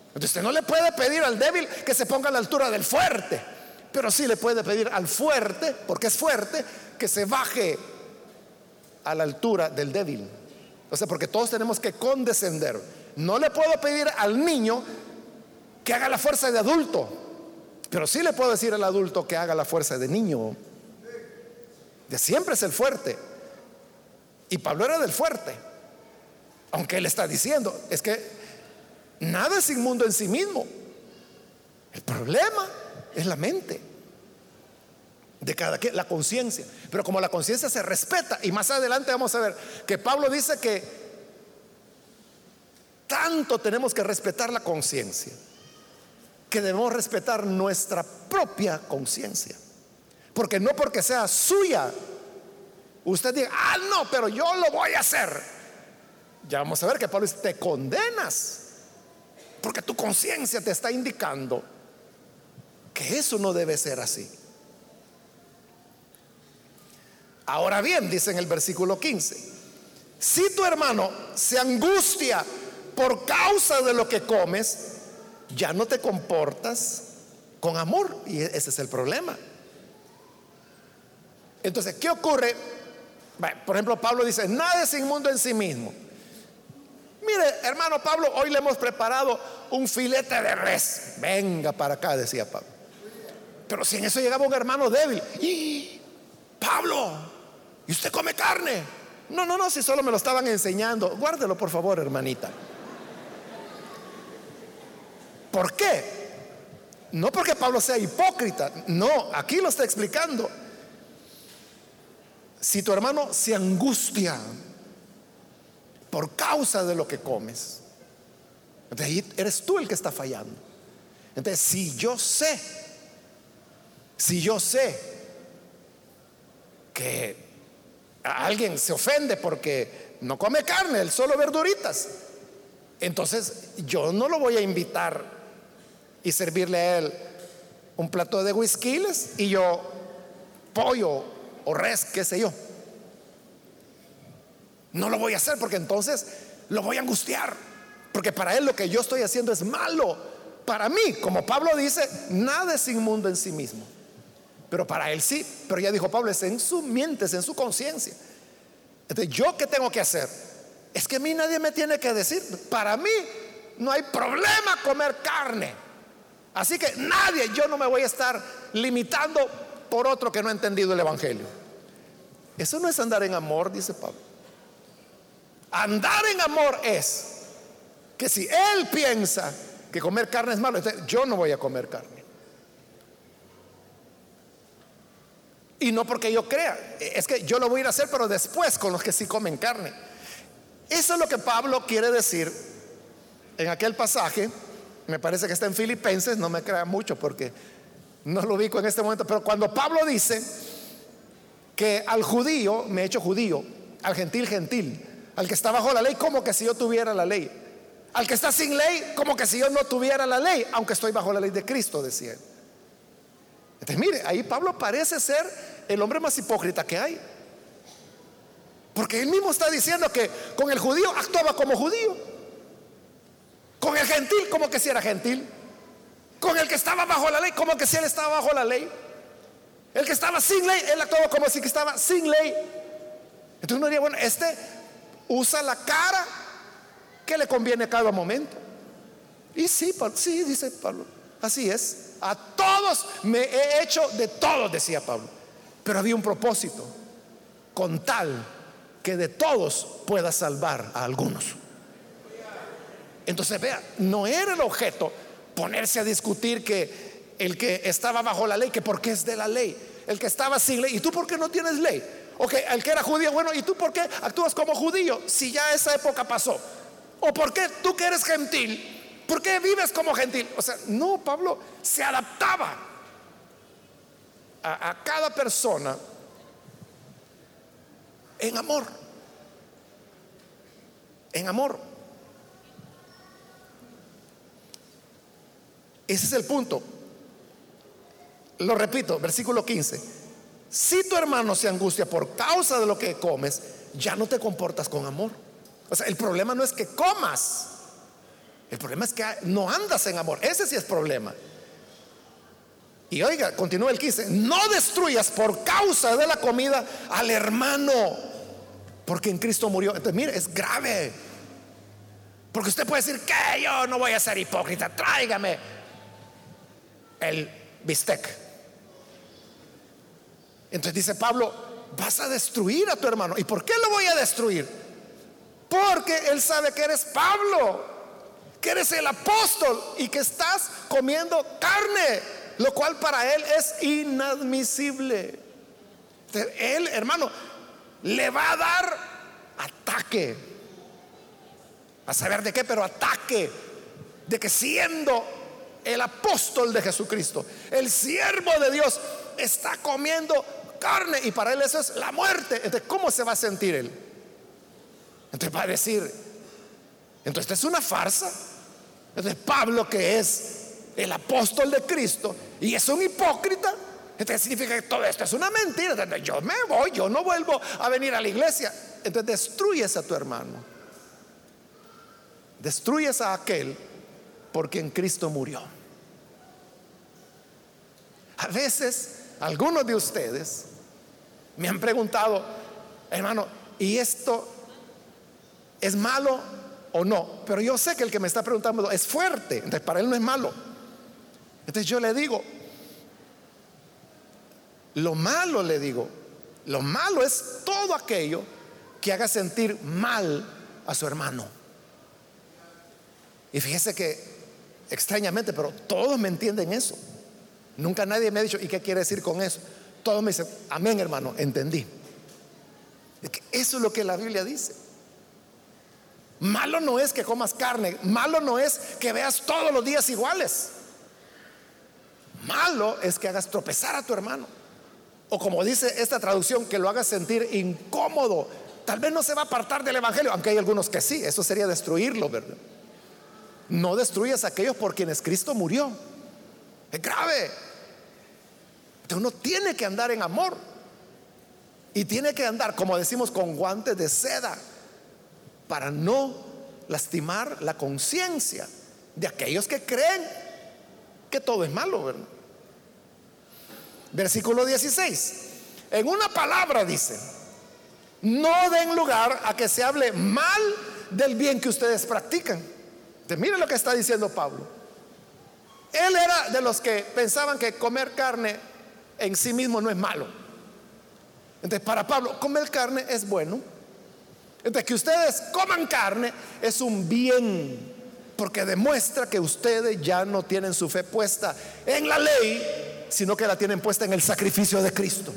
Entonces usted no le puede pedir al débil que se ponga a la altura del fuerte, pero sí le puede pedir al fuerte, porque es fuerte, que se baje a la altura del débil. O sea, porque todos tenemos que condescender. No le puedo pedir al niño que haga la fuerza de adulto, pero sí le puedo decir al adulto que haga la fuerza de niño. De siempre es el fuerte. Y Pablo era del fuerte. Aunque él está diciendo, es que nada es inmundo en sí mismo. El problema es la mente de cada quien, la conciencia. Pero como la conciencia se respeta, y más adelante vamos a ver que Pablo dice que tanto tenemos que respetar la conciencia que debemos respetar nuestra propia conciencia. Porque no porque sea suya, usted diga, ah, no, pero yo lo voy a hacer. Ya vamos a ver que Pablo dice, te condenas. Porque tu conciencia te está indicando que eso no debe ser así. Ahora bien, dice en el versículo 15, si tu hermano se angustia por causa de lo que comes, ya no te comportas con amor. Y ese es el problema. Entonces, ¿qué ocurre? Por ejemplo, Pablo dice, nada es inmundo en sí mismo. Mire, hermano Pablo, hoy le hemos preparado un filete de res. Venga para acá, decía Pablo. Pero si en eso llegaba un hermano débil, y Pablo, ¿y usted come carne? No, no, no, si solo me lo estaban enseñando. Guárdelo, por favor, hermanita. ¿Por qué? No porque Pablo sea hipócrita, no, aquí lo está explicando. Si tu hermano se angustia por causa de lo que comes, entonces ahí eres tú el que está fallando. Entonces, si yo sé, si yo sé que alguien se ofende porque no come carne, él solo verduritas. Entonces yo no lo voy a invitar y servirle a él un plato de whiskiles y yo pollo o res, qué sé yo. No lo voy a hacer porque entonces lo voy a angustiar. Porque para él lo que yo estoy haciendo es malo. Para mí, como Pablo dice, nada es inmundo en sí mismo. Pero para él sí. Pero ya dijo Pablo, es en su mente, es en su conciencia. Entonces, ¿yo qué tengo que hacer? Es que a mí nadie me tiene que decir. Para mí no hay problema comer carne. Así que nadie, yo no me voy a estar limitando por otro que no ha entendido el Evangelio. Eso no es andar en amor, dice Pablo. Andar en amor es que si él piensa que comer carne es malo, yo no voy a comer carne. Y no porque yo crea, es que yo lo voy a ir a hacer, pero después con los que sí comen carne. Eso es lo que Pablo quiere decir en aquel pasaje. Me parece que está en Filipenses, no me crea mucho porque no lo ubico en este momento, pero cuando Pablo dice que al judío me he hecho judío, al gentil gentil, al que está bajo la ley como que si yo tuviera la ley, al que está sin ley como que si yo no tuviera la ley, aunque estoy bajo la ley de Cristo, decía él. Entonces, mire, ahí Pablo parece ser el hombre más hipócrita que hay. Porque él mismo está diciendo que con el judío actuaba como judío. Con el gentil como que si era gentil. Con el que estaba bajo la ley como que si él estaba bajo la ley. El que estaba sin ley, él actuaba como si que estaba sin ley. Entonces uno diría, bueno, este usa la cara que le conviene cada momento. Y sí, sí, dice Pablo, así es. A todos me he hecho de todos, decía Pablo. Pero había un propósito, con tal que de todos pueda salvar a algunos. Entonces, vea, no era el objeto ponerse a discutir que el que estaba bajo la ley, que porque es de la ley, el que estaba sin ley, ¿y tú por qué no tienes ley? Ok, el que era judío, bueno, ¿y tú por qué actúas como judío si ya esa época pasó? ¿O por qué tú que eres gentil ¿Por qué vives como gentil? O sea, no, Pablo se adaptaba a, cada persona en amor. En amor. Ese es el punto. Lo repito, versículo 15. Si tu hermano se angustia por causa de lo que comes, ya no te comportas con amor. O sea, el problema no es que comas. El problema es que no andas en amor. Ese sí es problema. Y oiga, continúa el 15. No destruyas por causa de la comida al hermano. Porque en Cristo murió. Entonces, mire, es grave. Porque usted puede decir que yo no voy a ser hipócrita. Tráigame el bistec. Entonces dice Pablo, vas a destruir a tu hermano. ¿Y por qué lo voy a destruir? Porque él sabe que eres Pablo que eres el apóstol y que estás comiendo carne, lo cual para él es inadmisible. Él, hermano, le va a dar ataque. A saber de qué, pero ataque. De que siendo el apóstol de Jesucristo, el siervo de Dios, está comiendo carne y para él eso es la muerte. Entonces, ¿cómo se va a sentir él? Entonces va a decir, entonces es una farsa. Entonces Pablo, que es el apóstol de Cristo y es un hipócrita, Entonces significa que todo esto es una mentira. Entonces, yo me voy, yo no vuelvo a venir a la iglesia. Entonces destruyes a tu hermano. Destruyes a aquel por quien Cristo murió. A veces, algunos de ustedes me han preguntado, hermano, ¿y esto es malo o no? Pero yo sé que el que me está preguntando es fuerte, entonces para él no es malo. Entonces yo le digo, lo malo, le digo, lo malo es todo aquello que haga sentir mal a su hermano. Y fíjese que extrañamente, pero todos me entienden eso. Nunca nadie me ha dicho, ¿y qué quiere decir con eso? Todos me dicen, amén hermano, entendí. Eso es lo que la Biblia dice. Malo no es que comas carne, malo no es que veas todos los días iguales. Malo es que hagas tropezar a tu hermano. O como dice esta traducción, que lo haga sentir incómodo. Tal vez no se va a apartar del Evangelio, aunque hay algunos que sí, eso sería destruirlo, ¿verdad? No destruyas a aquellos por quienes Cristo murió. Es grave. uno tiene que andar en amor. Y tiene que andar, como decimos, con guantes de seda para no lastimar la conciencia de aquellos que creen que todo es malo, ¿verdad? Versículo 16. En una palabra dice, no den lugar a que se hable mal del bien que ustedes practican. Miren lo que está diciendo Pablo. Él era de los que pensaban que comer carne en sí mismo no es malo. Entonces, para Pablo, comer carne es bueno. Entonces, que ustedes coman carne es un bien, porque demuestra que ustedes ya no tienen su fe puesta en la ley, sino que la tienen puesta en el sacrificio de Cristo.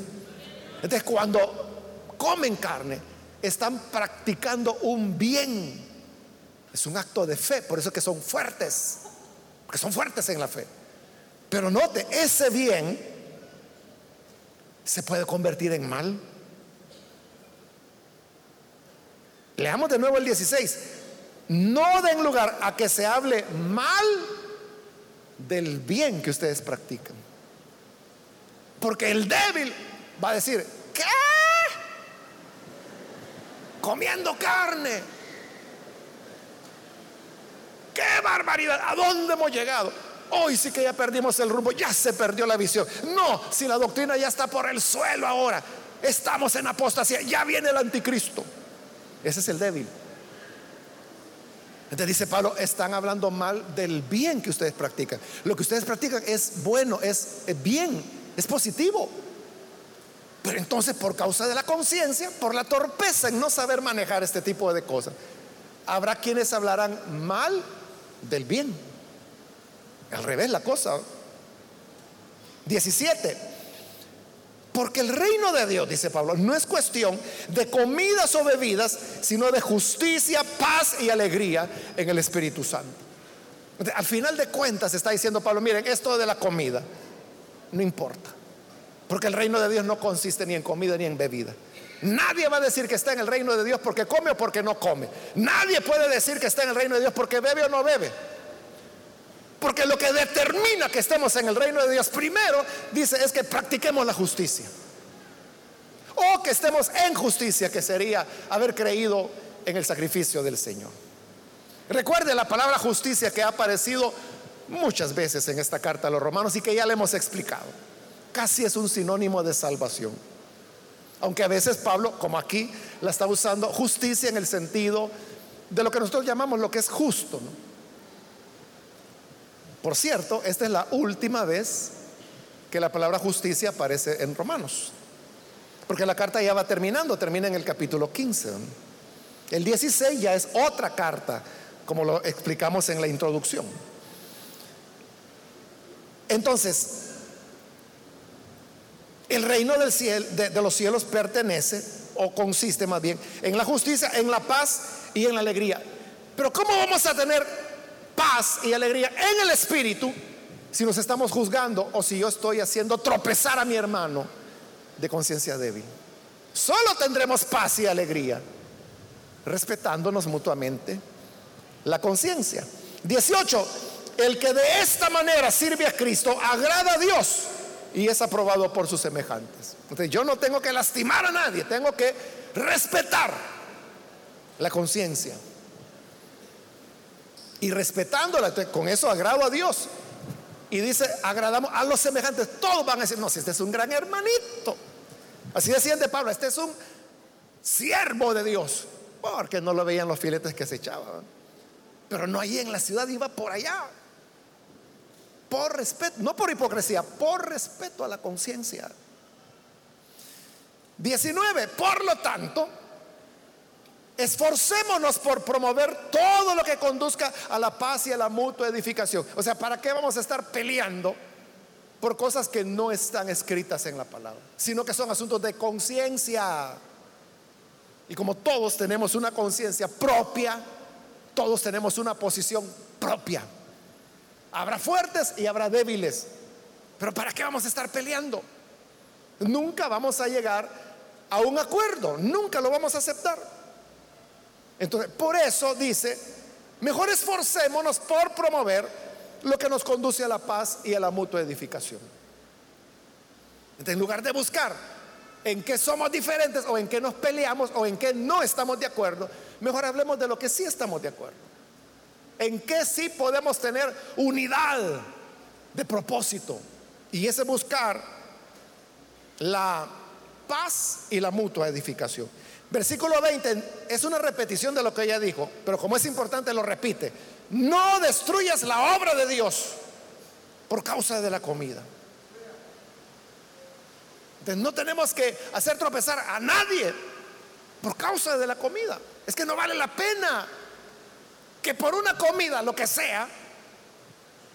Entonces cuando comen carne, están practicando un bien. Es un acto de fe, por eso es que son fuertes, porque son fuertes en la fe. Pero note, ese bien se puede convertir en mal. Leamos de nuevo el 16. No den lugar a que se hable mal del bien que ustedes practican. Porque el débil va a decir, ¿qué? Comiendo carne. ¡Qué barbaridad! ¿A dónde hemos llegado? Hoy sí que ya perdimos el rumbo, ya se perdió la visión. No, si la doctrina ya está por el suelo ahora, estamos en apostasía, ya viene el anticristo. Ese es el débil. Entonces dice Pablo, están hablando mal del bien que ustedes practican. Lo que ustedes practican es bueno, es bien es positivo. Pero entonces por causa de la conciencia, por la torpeza en no saber manejar este tipo de cosas, habrá quienes hablarán mal del bien. Al revés la cosa. 17. Porque el reino de Dios, dice Pablo, no es cuestión de comidas o bebidas, sino de justicia, paz y alegría en el Espíritu Santo. Al final de cuentas está diciendo Pablo, miren, esto de la comida, no importa. Porque el reino de Dios no consiste ni en comida ni en bebida. Nadie va a decir que está en el reino de Dios porque come o porque no come. Nadie puede decir que está en el reino de Dios porque bebe o no bebe. Porque lo que determina que estemos en el reino de Dios primero, dice, es que practiquemos la justicia. O que estemos en justicia, que sería haber creído en el sacrificio del Señor. Recuerde la palabra justicia que ha aparecido muchas veces en esta carta a los romanos y que ya le hemos explicado. Casi es un sinónimo de salvación. Aunque a veces Pablo, como aquí, la está usando justicia en el sentido de lo que nosotros llamamos lo que es justo. Por cierto, esta es la última vez que la palabra justicia aparece en Romanos. Porque la carta ya va terminando, termina en el capítulo 15. El 16 ya es otra carta, como lo explicamos en la introducción. Entonces, el reino cielo, de, los cielos pertenece, o consiste más bien, en la justicia, en la paz y en la alegría. Pero ¿cómo vamos a tener paz y alegría en el espíritu si nos estamos juzgando o si yo estoy haciendo tropezar a mi hermano de conciencia débil? Solo tendremos paz y alegría respetándonos mutuamente la conciencia. 18. El que de esta manera sirve a Cristo agrada a Dios y es aprobado por sus semejantes. Entonces yo no tengo que lastimar a nadie, tengo que respetar la conciencia. Y respetándola, con eso agrado a Dios. Y dice, agradamos a los semejantes. Todos van a decir, no, si este es un gran hermanito. Así decían de Pablo, este es un siervo de Dios. Porque no lo veían los filetes que se echaban. Pero no ahí en la ciudad, iba por allá. Por respeto, no por hipocresía, por respeto a la conciencia. 19. Por lo tanto, esforcémonos por promover todo lo que conduzca a la paz y a la mutua edificación. O sea, ¿para qué vamos a estar peleando por cosas que no están escritas en la palabra? Sino que son asuntos de conciencia. Y como todos tenemos una conciencia propia, todos tenemos una posición propia. Habrá fuertes y habrá débiles. Pero ¿para qué vamos a estar peleando? Nunca vamos a llegar a un acuerdo, nunca lo vamos a aceptar. Entonces, por eso dice, mejor esforcémonos por promover lo que nos conduce a la paz y a la mutua edificación. Entonces, en lugar de buscar en qué somos diferentes o en qué nos peleamos o en qué no estamos de acuerdo, mejor hablemos de lo que sí estamos de acuerdo. En qué sí podemos tener unidad de propósito. Y ese buscar la paz y la mutua edificación. Versículo 20 es una repetición de lo que ella dijo, pero como es importante lo repite. No destruyas la obra de Dios por causa de la comida. No tenemos que hacer tropezar a nadie por causa de la comida. Es que no vale la pena que por una comida, lo que sea,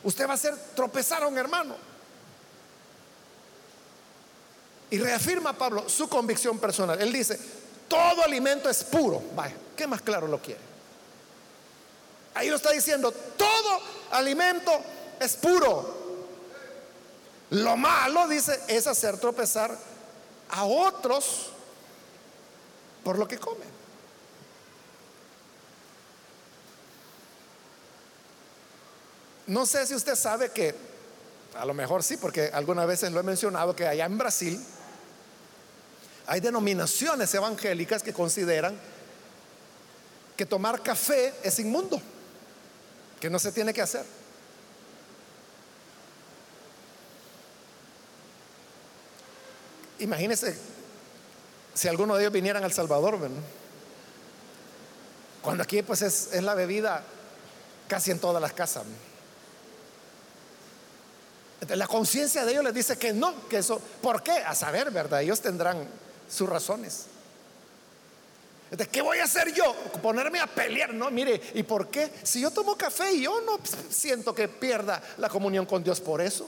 usted va a hacer tropezar a un hermano. Y reafirma Pablo su convicción personal. Él dice, todo alimento es puro. Vaya, ¿qué más claro lo quiere? Ahí lo está diciendo, todo alimento es puro. Lo malo, dice, es hacer tropezar a otros por lo que comen. No sé si usted sabe que, a lo mejor sí, porque algunas veces lo he mencionado, que allá en Brasil hay denominaciones evangélicas que consideran que tomar café es inmundo, que no se tiene que hacer. Imagínense si alguno de ellos vinieran al Salvador, cuando aquí pues es, es, la bebida casi en todas las casas. La conciencia de ellos les dice que no, que eso, ¿por qué? A saber, ¿verdad? Ellos tendrán sus razones. ¿qué voy a hacer yo? Ponerme a pelear, no, mire, ¿y por qué? Si yo tomo café y yo no siento que pierda la comunión con Dios por eso.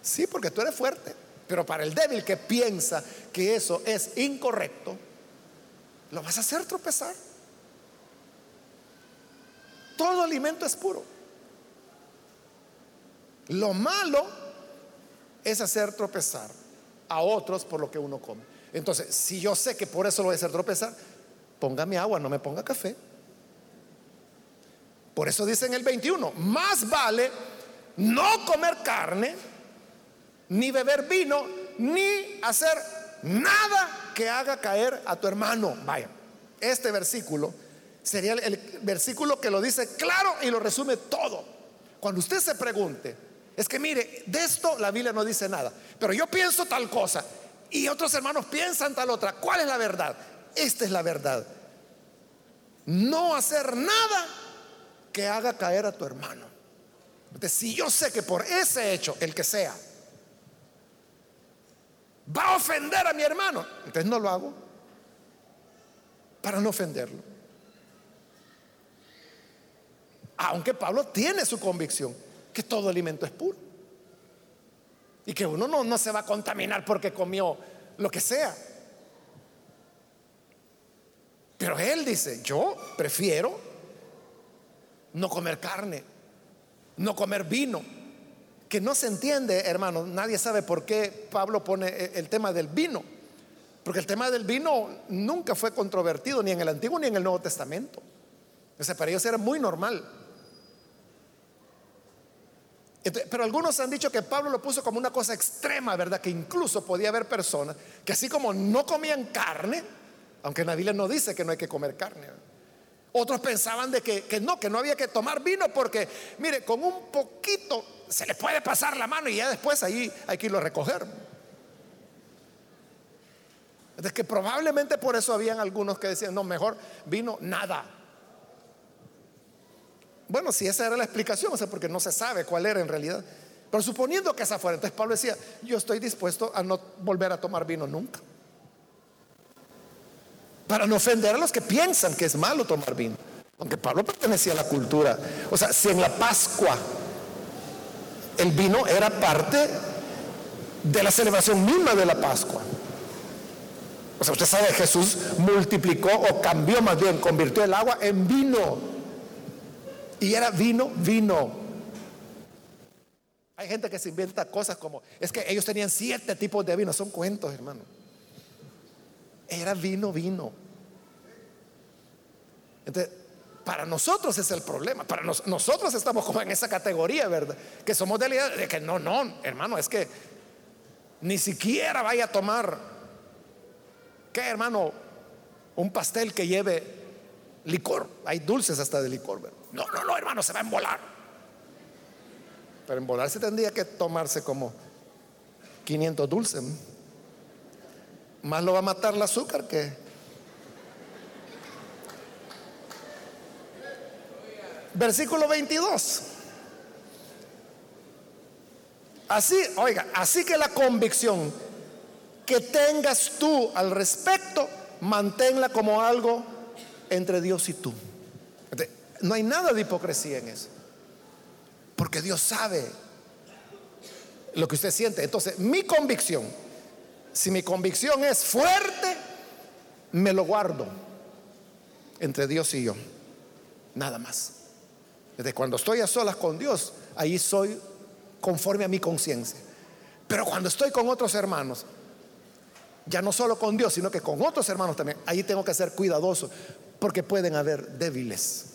Sí, porque tú eres fuerte. Pero para el débil que piensa que eso es incorrecto, lo vas a hacer tropezar. Todo alimento es puro. Lo malo es hacer tropezar a otros por lo que uno come. Entonces, si yo sé que por eso lo voy a hacer tropezar, póngame agua, no me ponga café. Por eso dice en el 21, más vale no comer carne, ni beber vino, ni hacer nada que haga caer a tu hermano. Vaya, este versículo sería el, versículo que lo dice claro y lo resume todo. Cuando usted se pregunte, es que mire, de esto la Biblia no dice nada, pero yo pienso tal cosa y otros hermanos piensan tal otra. ¿Cuál es la verdad? Esta es la verdad. No hacer nada que haga caer a tu hermano. Entonces, si yo sé que por ese hecho, el que sea, va a ofender a mi hermano, entonces no lo hago para no ofenderlo. Aunque Pablo tiene su convicción que todo alimento es puro. Y que uno no, no se va a contaminar porque comió lo que sea. Pero él dice, yo prefiero no comer carne, no comer vino, que no se entiende, hermano, nadie sabe por qué Pablo pone el tema del vino, porque el tema del vino nunca fue controvertido ni en el Antiguo ni en el Nuevo Testamento. O sea, para ellos era muy normal. Pero algunos han dicho que Pablo lo puso como una cosa extrema, ¿verdad? Que incluso podía haber personas que así como no comían carne, aunque en la Biblia no dice que no hay que comer carne. Otros pensaban de que, que, no, que no había que tomar vino porque, mire, con un poquito se le puede pasar la mano y ya después ahí hay que irlo a recoger. Es que probablemente por eso habían algunos que decían, no, mejor vino nada. Bueno, si esa era la explicación, o sea, porque no se sabe cuál era en realidad. Pero suponiendo que esa fuera, entonces Pablo decía, yo estoy dispuesto a no volver a tomar vino nunca. Para no ofender a los que piensan que es malo tomar vino. Aunque Pablo pertenecía a la cultura. O sea, si en la Pascua el vino era parte de la celebración misma de la Pascua. O sea, usted sabe, Jesús multiplicó o cambió más bien, convirtió el agua en vino. Y era vino, vino. Hay gente que se inventa cosas como, es que ellos tenían siete tipos de vino, son cuentos, hermano. Era vino, vino. Entonces, para nosotros es el problema. Para nosotros estamos como en esa categoría, ¿verdad? Que somos de la idea de que no, no, hermano, es que ni siquiera vaya a tomar, ¿qué, hermano? Un pastel que lleve licor. Hay dulces hasta de licor, ¿verdad? No, no, no, hermano, se va a embolar. Pero embolarse tendría que tomarse como 500 dulces. Más lo va a matar el azúcar que... Versículo 22. Así, oiga, así que la convicción que tengas tú al respecto, manténla como algo entre Dios y tú. No hay nada de hipocresía en eso. Porque Dios sabe lo que usted siente. Entonces, mi convicción, si mi convicción es fuerte, me lo guardo entre Dios y yo. Nada más. Desde cuando estoy a solas con Dios, ahí soy conforme a mi conciencia. Pero cuando estoy con otros hermanos, ya no solo con Dios, sino que con otros hermanos también, ahí tengo que ser cuidadoso, porque pueden haber débiles.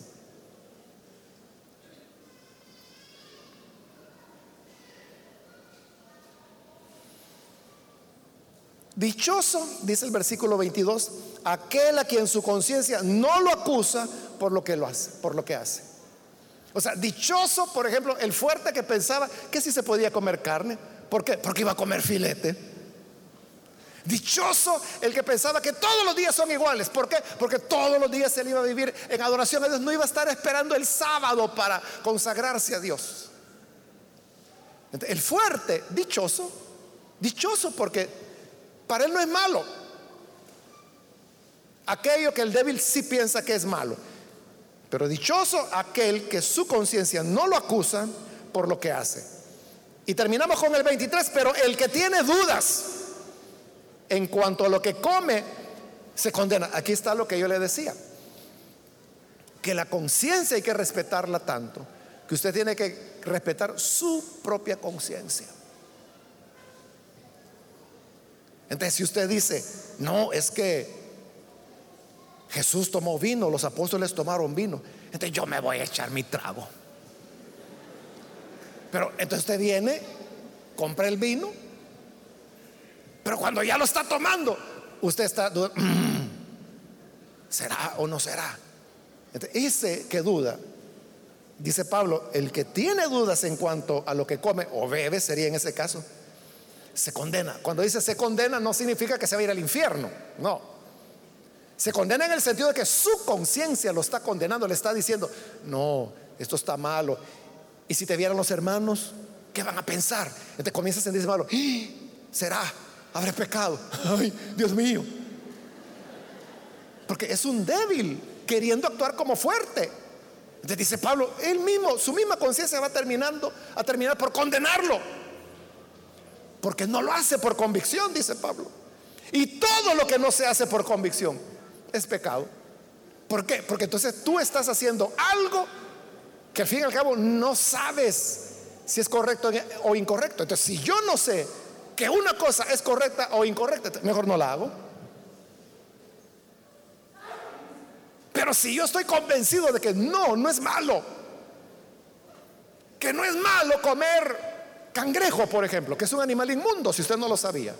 Dichoso, dice el versículo 22, aquel a quien su conciencia no lo acusa por lo que lo hace, por lo que hace. O sea, dichoso, por ejemplo, el fuerte que pensaba que si se podía comer carne, ¿por qué? Porque iba a comer filete. Dichoso el que pensaba que todos los días son iguales. ¿Por qué? Porque todos los días él iba a vivir en adoración a Dios. No iba a estar esperando el sábado para consagrarse a Dios. El fuerte, dichoso, dichoso porque para él no es malo. Aquello que el débil sí piensa que es malo. Pero dichoso aquel que su conciencia no lo acusa por lo que hace. Y terminamos con el 23, pero el que tiene dudas en cuanto a lo que come, se condena. Aquí está lo que yo le decía. Que la conciencia hay que respetarla tanto, que usted tiene que respetar su propia conciencia. Entonces, si usted dice, no, es que Jesús tomó vino, los apóstoles tomaron vino, entonces yo me voy a echar mi trago. Pero entonces usted viene, compra el vino, pero cuando ya lo está tomando, usted está ¿será o no será? Entonces, que duda, dice Pablo, el que tiene dudas en cuanto a lo que come o bebe, sería en ese caso, se condena. Cuando dice se condena no significa que se va a ir al infierno, no. Se condena en el sentido de que su conciencia lo está condenando, le está diciendo, no, esto está malo. Y si te vieran los hermanos, ¿qué van a pensar? Entonces comienzas a sentirse malo. ¡Ah! ¿Será? ¿Habré pecado? Ay, Dios mío. Porque es un débil queriendo actuar como fuerte. Entonces dice Pablo, él mismo, su misma conciencia va terminando a terminar por condenarlo. Porque no lo hace por convicción, dice Pablo. Y todo lo que no se hace por convicción es pecado. ¿Por qué? Porque entonces tú estás haciendo algo que al fin y al cabo no sabes si es correcto o incorrecto. Entonces, si yo no sé que una cosa es correcta o incorrecta, mejor no la hago. Pero si yo estoy convencido de que no, no es malo, que no es malo comer cangrejo, por ejemplo, que es un animal inmundo, si usted no lo sabía.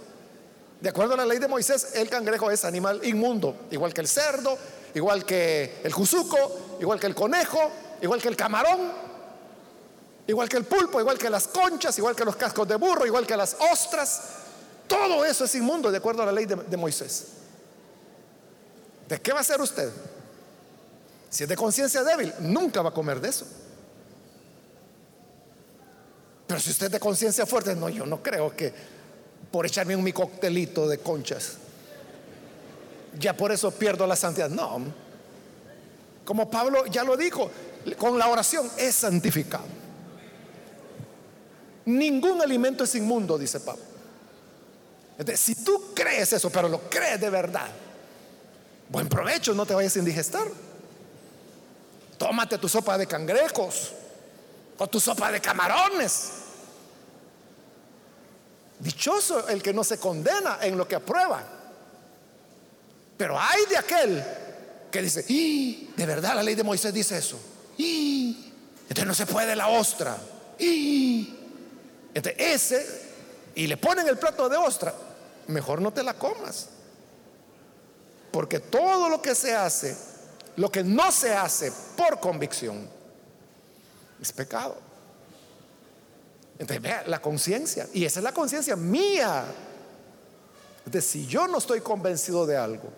De acuerdo a la ley de Moisés, el cangrejo es animal inmundo, igual que el cerdo, igual que el juzuco, igual que el conejo, igual que el camarón, igual que el pulpo, igual que las conchas, igual que los cascos de burro, igual que las ostras. Todo eso es inmundo de acuerdo a la ley de, de Moisés. ¿De qué va a ser usted? Si es de conciencia débil, nunca va a comer de eso. Pero si usted es de conciencia fuerte, no, yo no creo que por echarme un mi coctelito de conchas, ya por eso pierdo la santidad. No, como Pablo ya lo dijo, con la oración es santificado. Ningún alimento es inmundo, dice Pablo. Entonces, si tú crees eso, pero lo crees de verdad, buen provecho, no te vayas a indigestar. Tómate tu sopa de cangrejos o tu sopa de camarones. Dichoso el que no se condena en lo que aprueba. Pero hay de aquel que dice, y de verdad la ley de Moisés dice eso. Y entonces no se puede la ostra. Y entonces ese, y le ponen el plato de ostra, mejor no te la comas. Porque todo lo que se hace, lo que no se hace por convicción, es pecado. Entonces, vea, la conciencia, y esa es la conciencia mía. De si yo no estoy convencido de algo,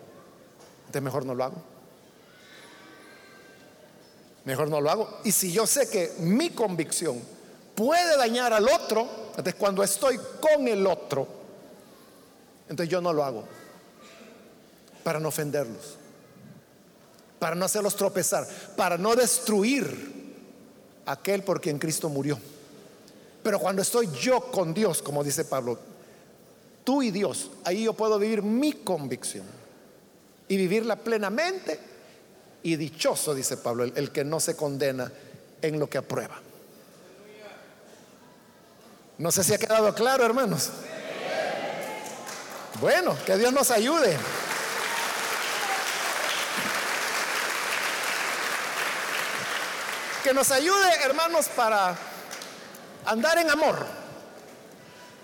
entonces mejor no lo hago. Mejor no lo hago. Y si yo sé que mi convicción puede dañar al otro, entonces cuando estoy con el otro, entonces yo no lo hago. Para no ofenderlos, para no hacerlos tropezar, para no destruir aquel por quien Cristo murió. Pero cuando estoy yo con Dios, como dice Pablo, tú y Dios, ahí yo puedo vivir mi convicción y vivirla plenamente. Y dichoso, dice Pablo, el, que no se condena en lo que aprueba. No sé si ha quedado claro, hermanos. Bueno, que Dios nos ayude. Que nos ayude, hermanos, para andar en amor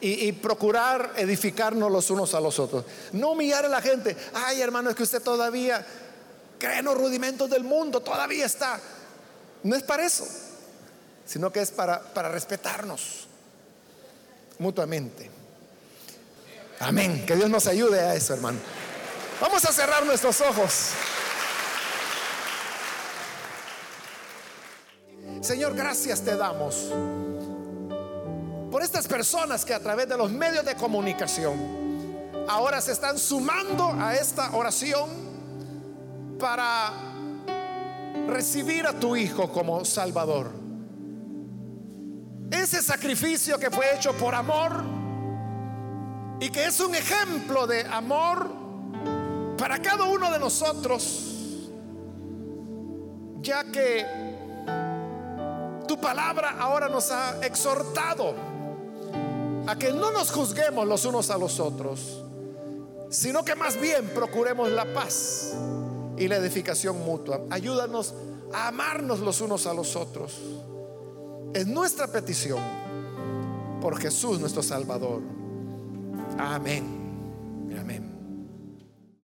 y, procurar edificarnos los unos a los otros. No humillar a la gente. Ay, hermano, es que usted todavía cree en los rudimentos del mundo, todavía está. No es para eso, sino que es para, para respetarnos mutuamente. Amén. Que Dios nos ayude a eso, hermano. Vamos a cerrar nuestros ojos. Señor, gracias te damos por estas personas que a través de los medios de comunicación ahora se están sumando a esta oración para recibir a tu Hijo como Salvador. Ese sacrificio que fue hecho por amor y que es un ejemplo de amor para cada uno de nosotros, ya que tu palabra ahora nos ha exhortado a que no nos juzguemos los unos a los otros, sino que más bien procuremos la paz y la edificación mutua. Ayúdanos a amarnos los unos a los otros. Es nuestra petición por Jesús nuestro Salvador. Amén.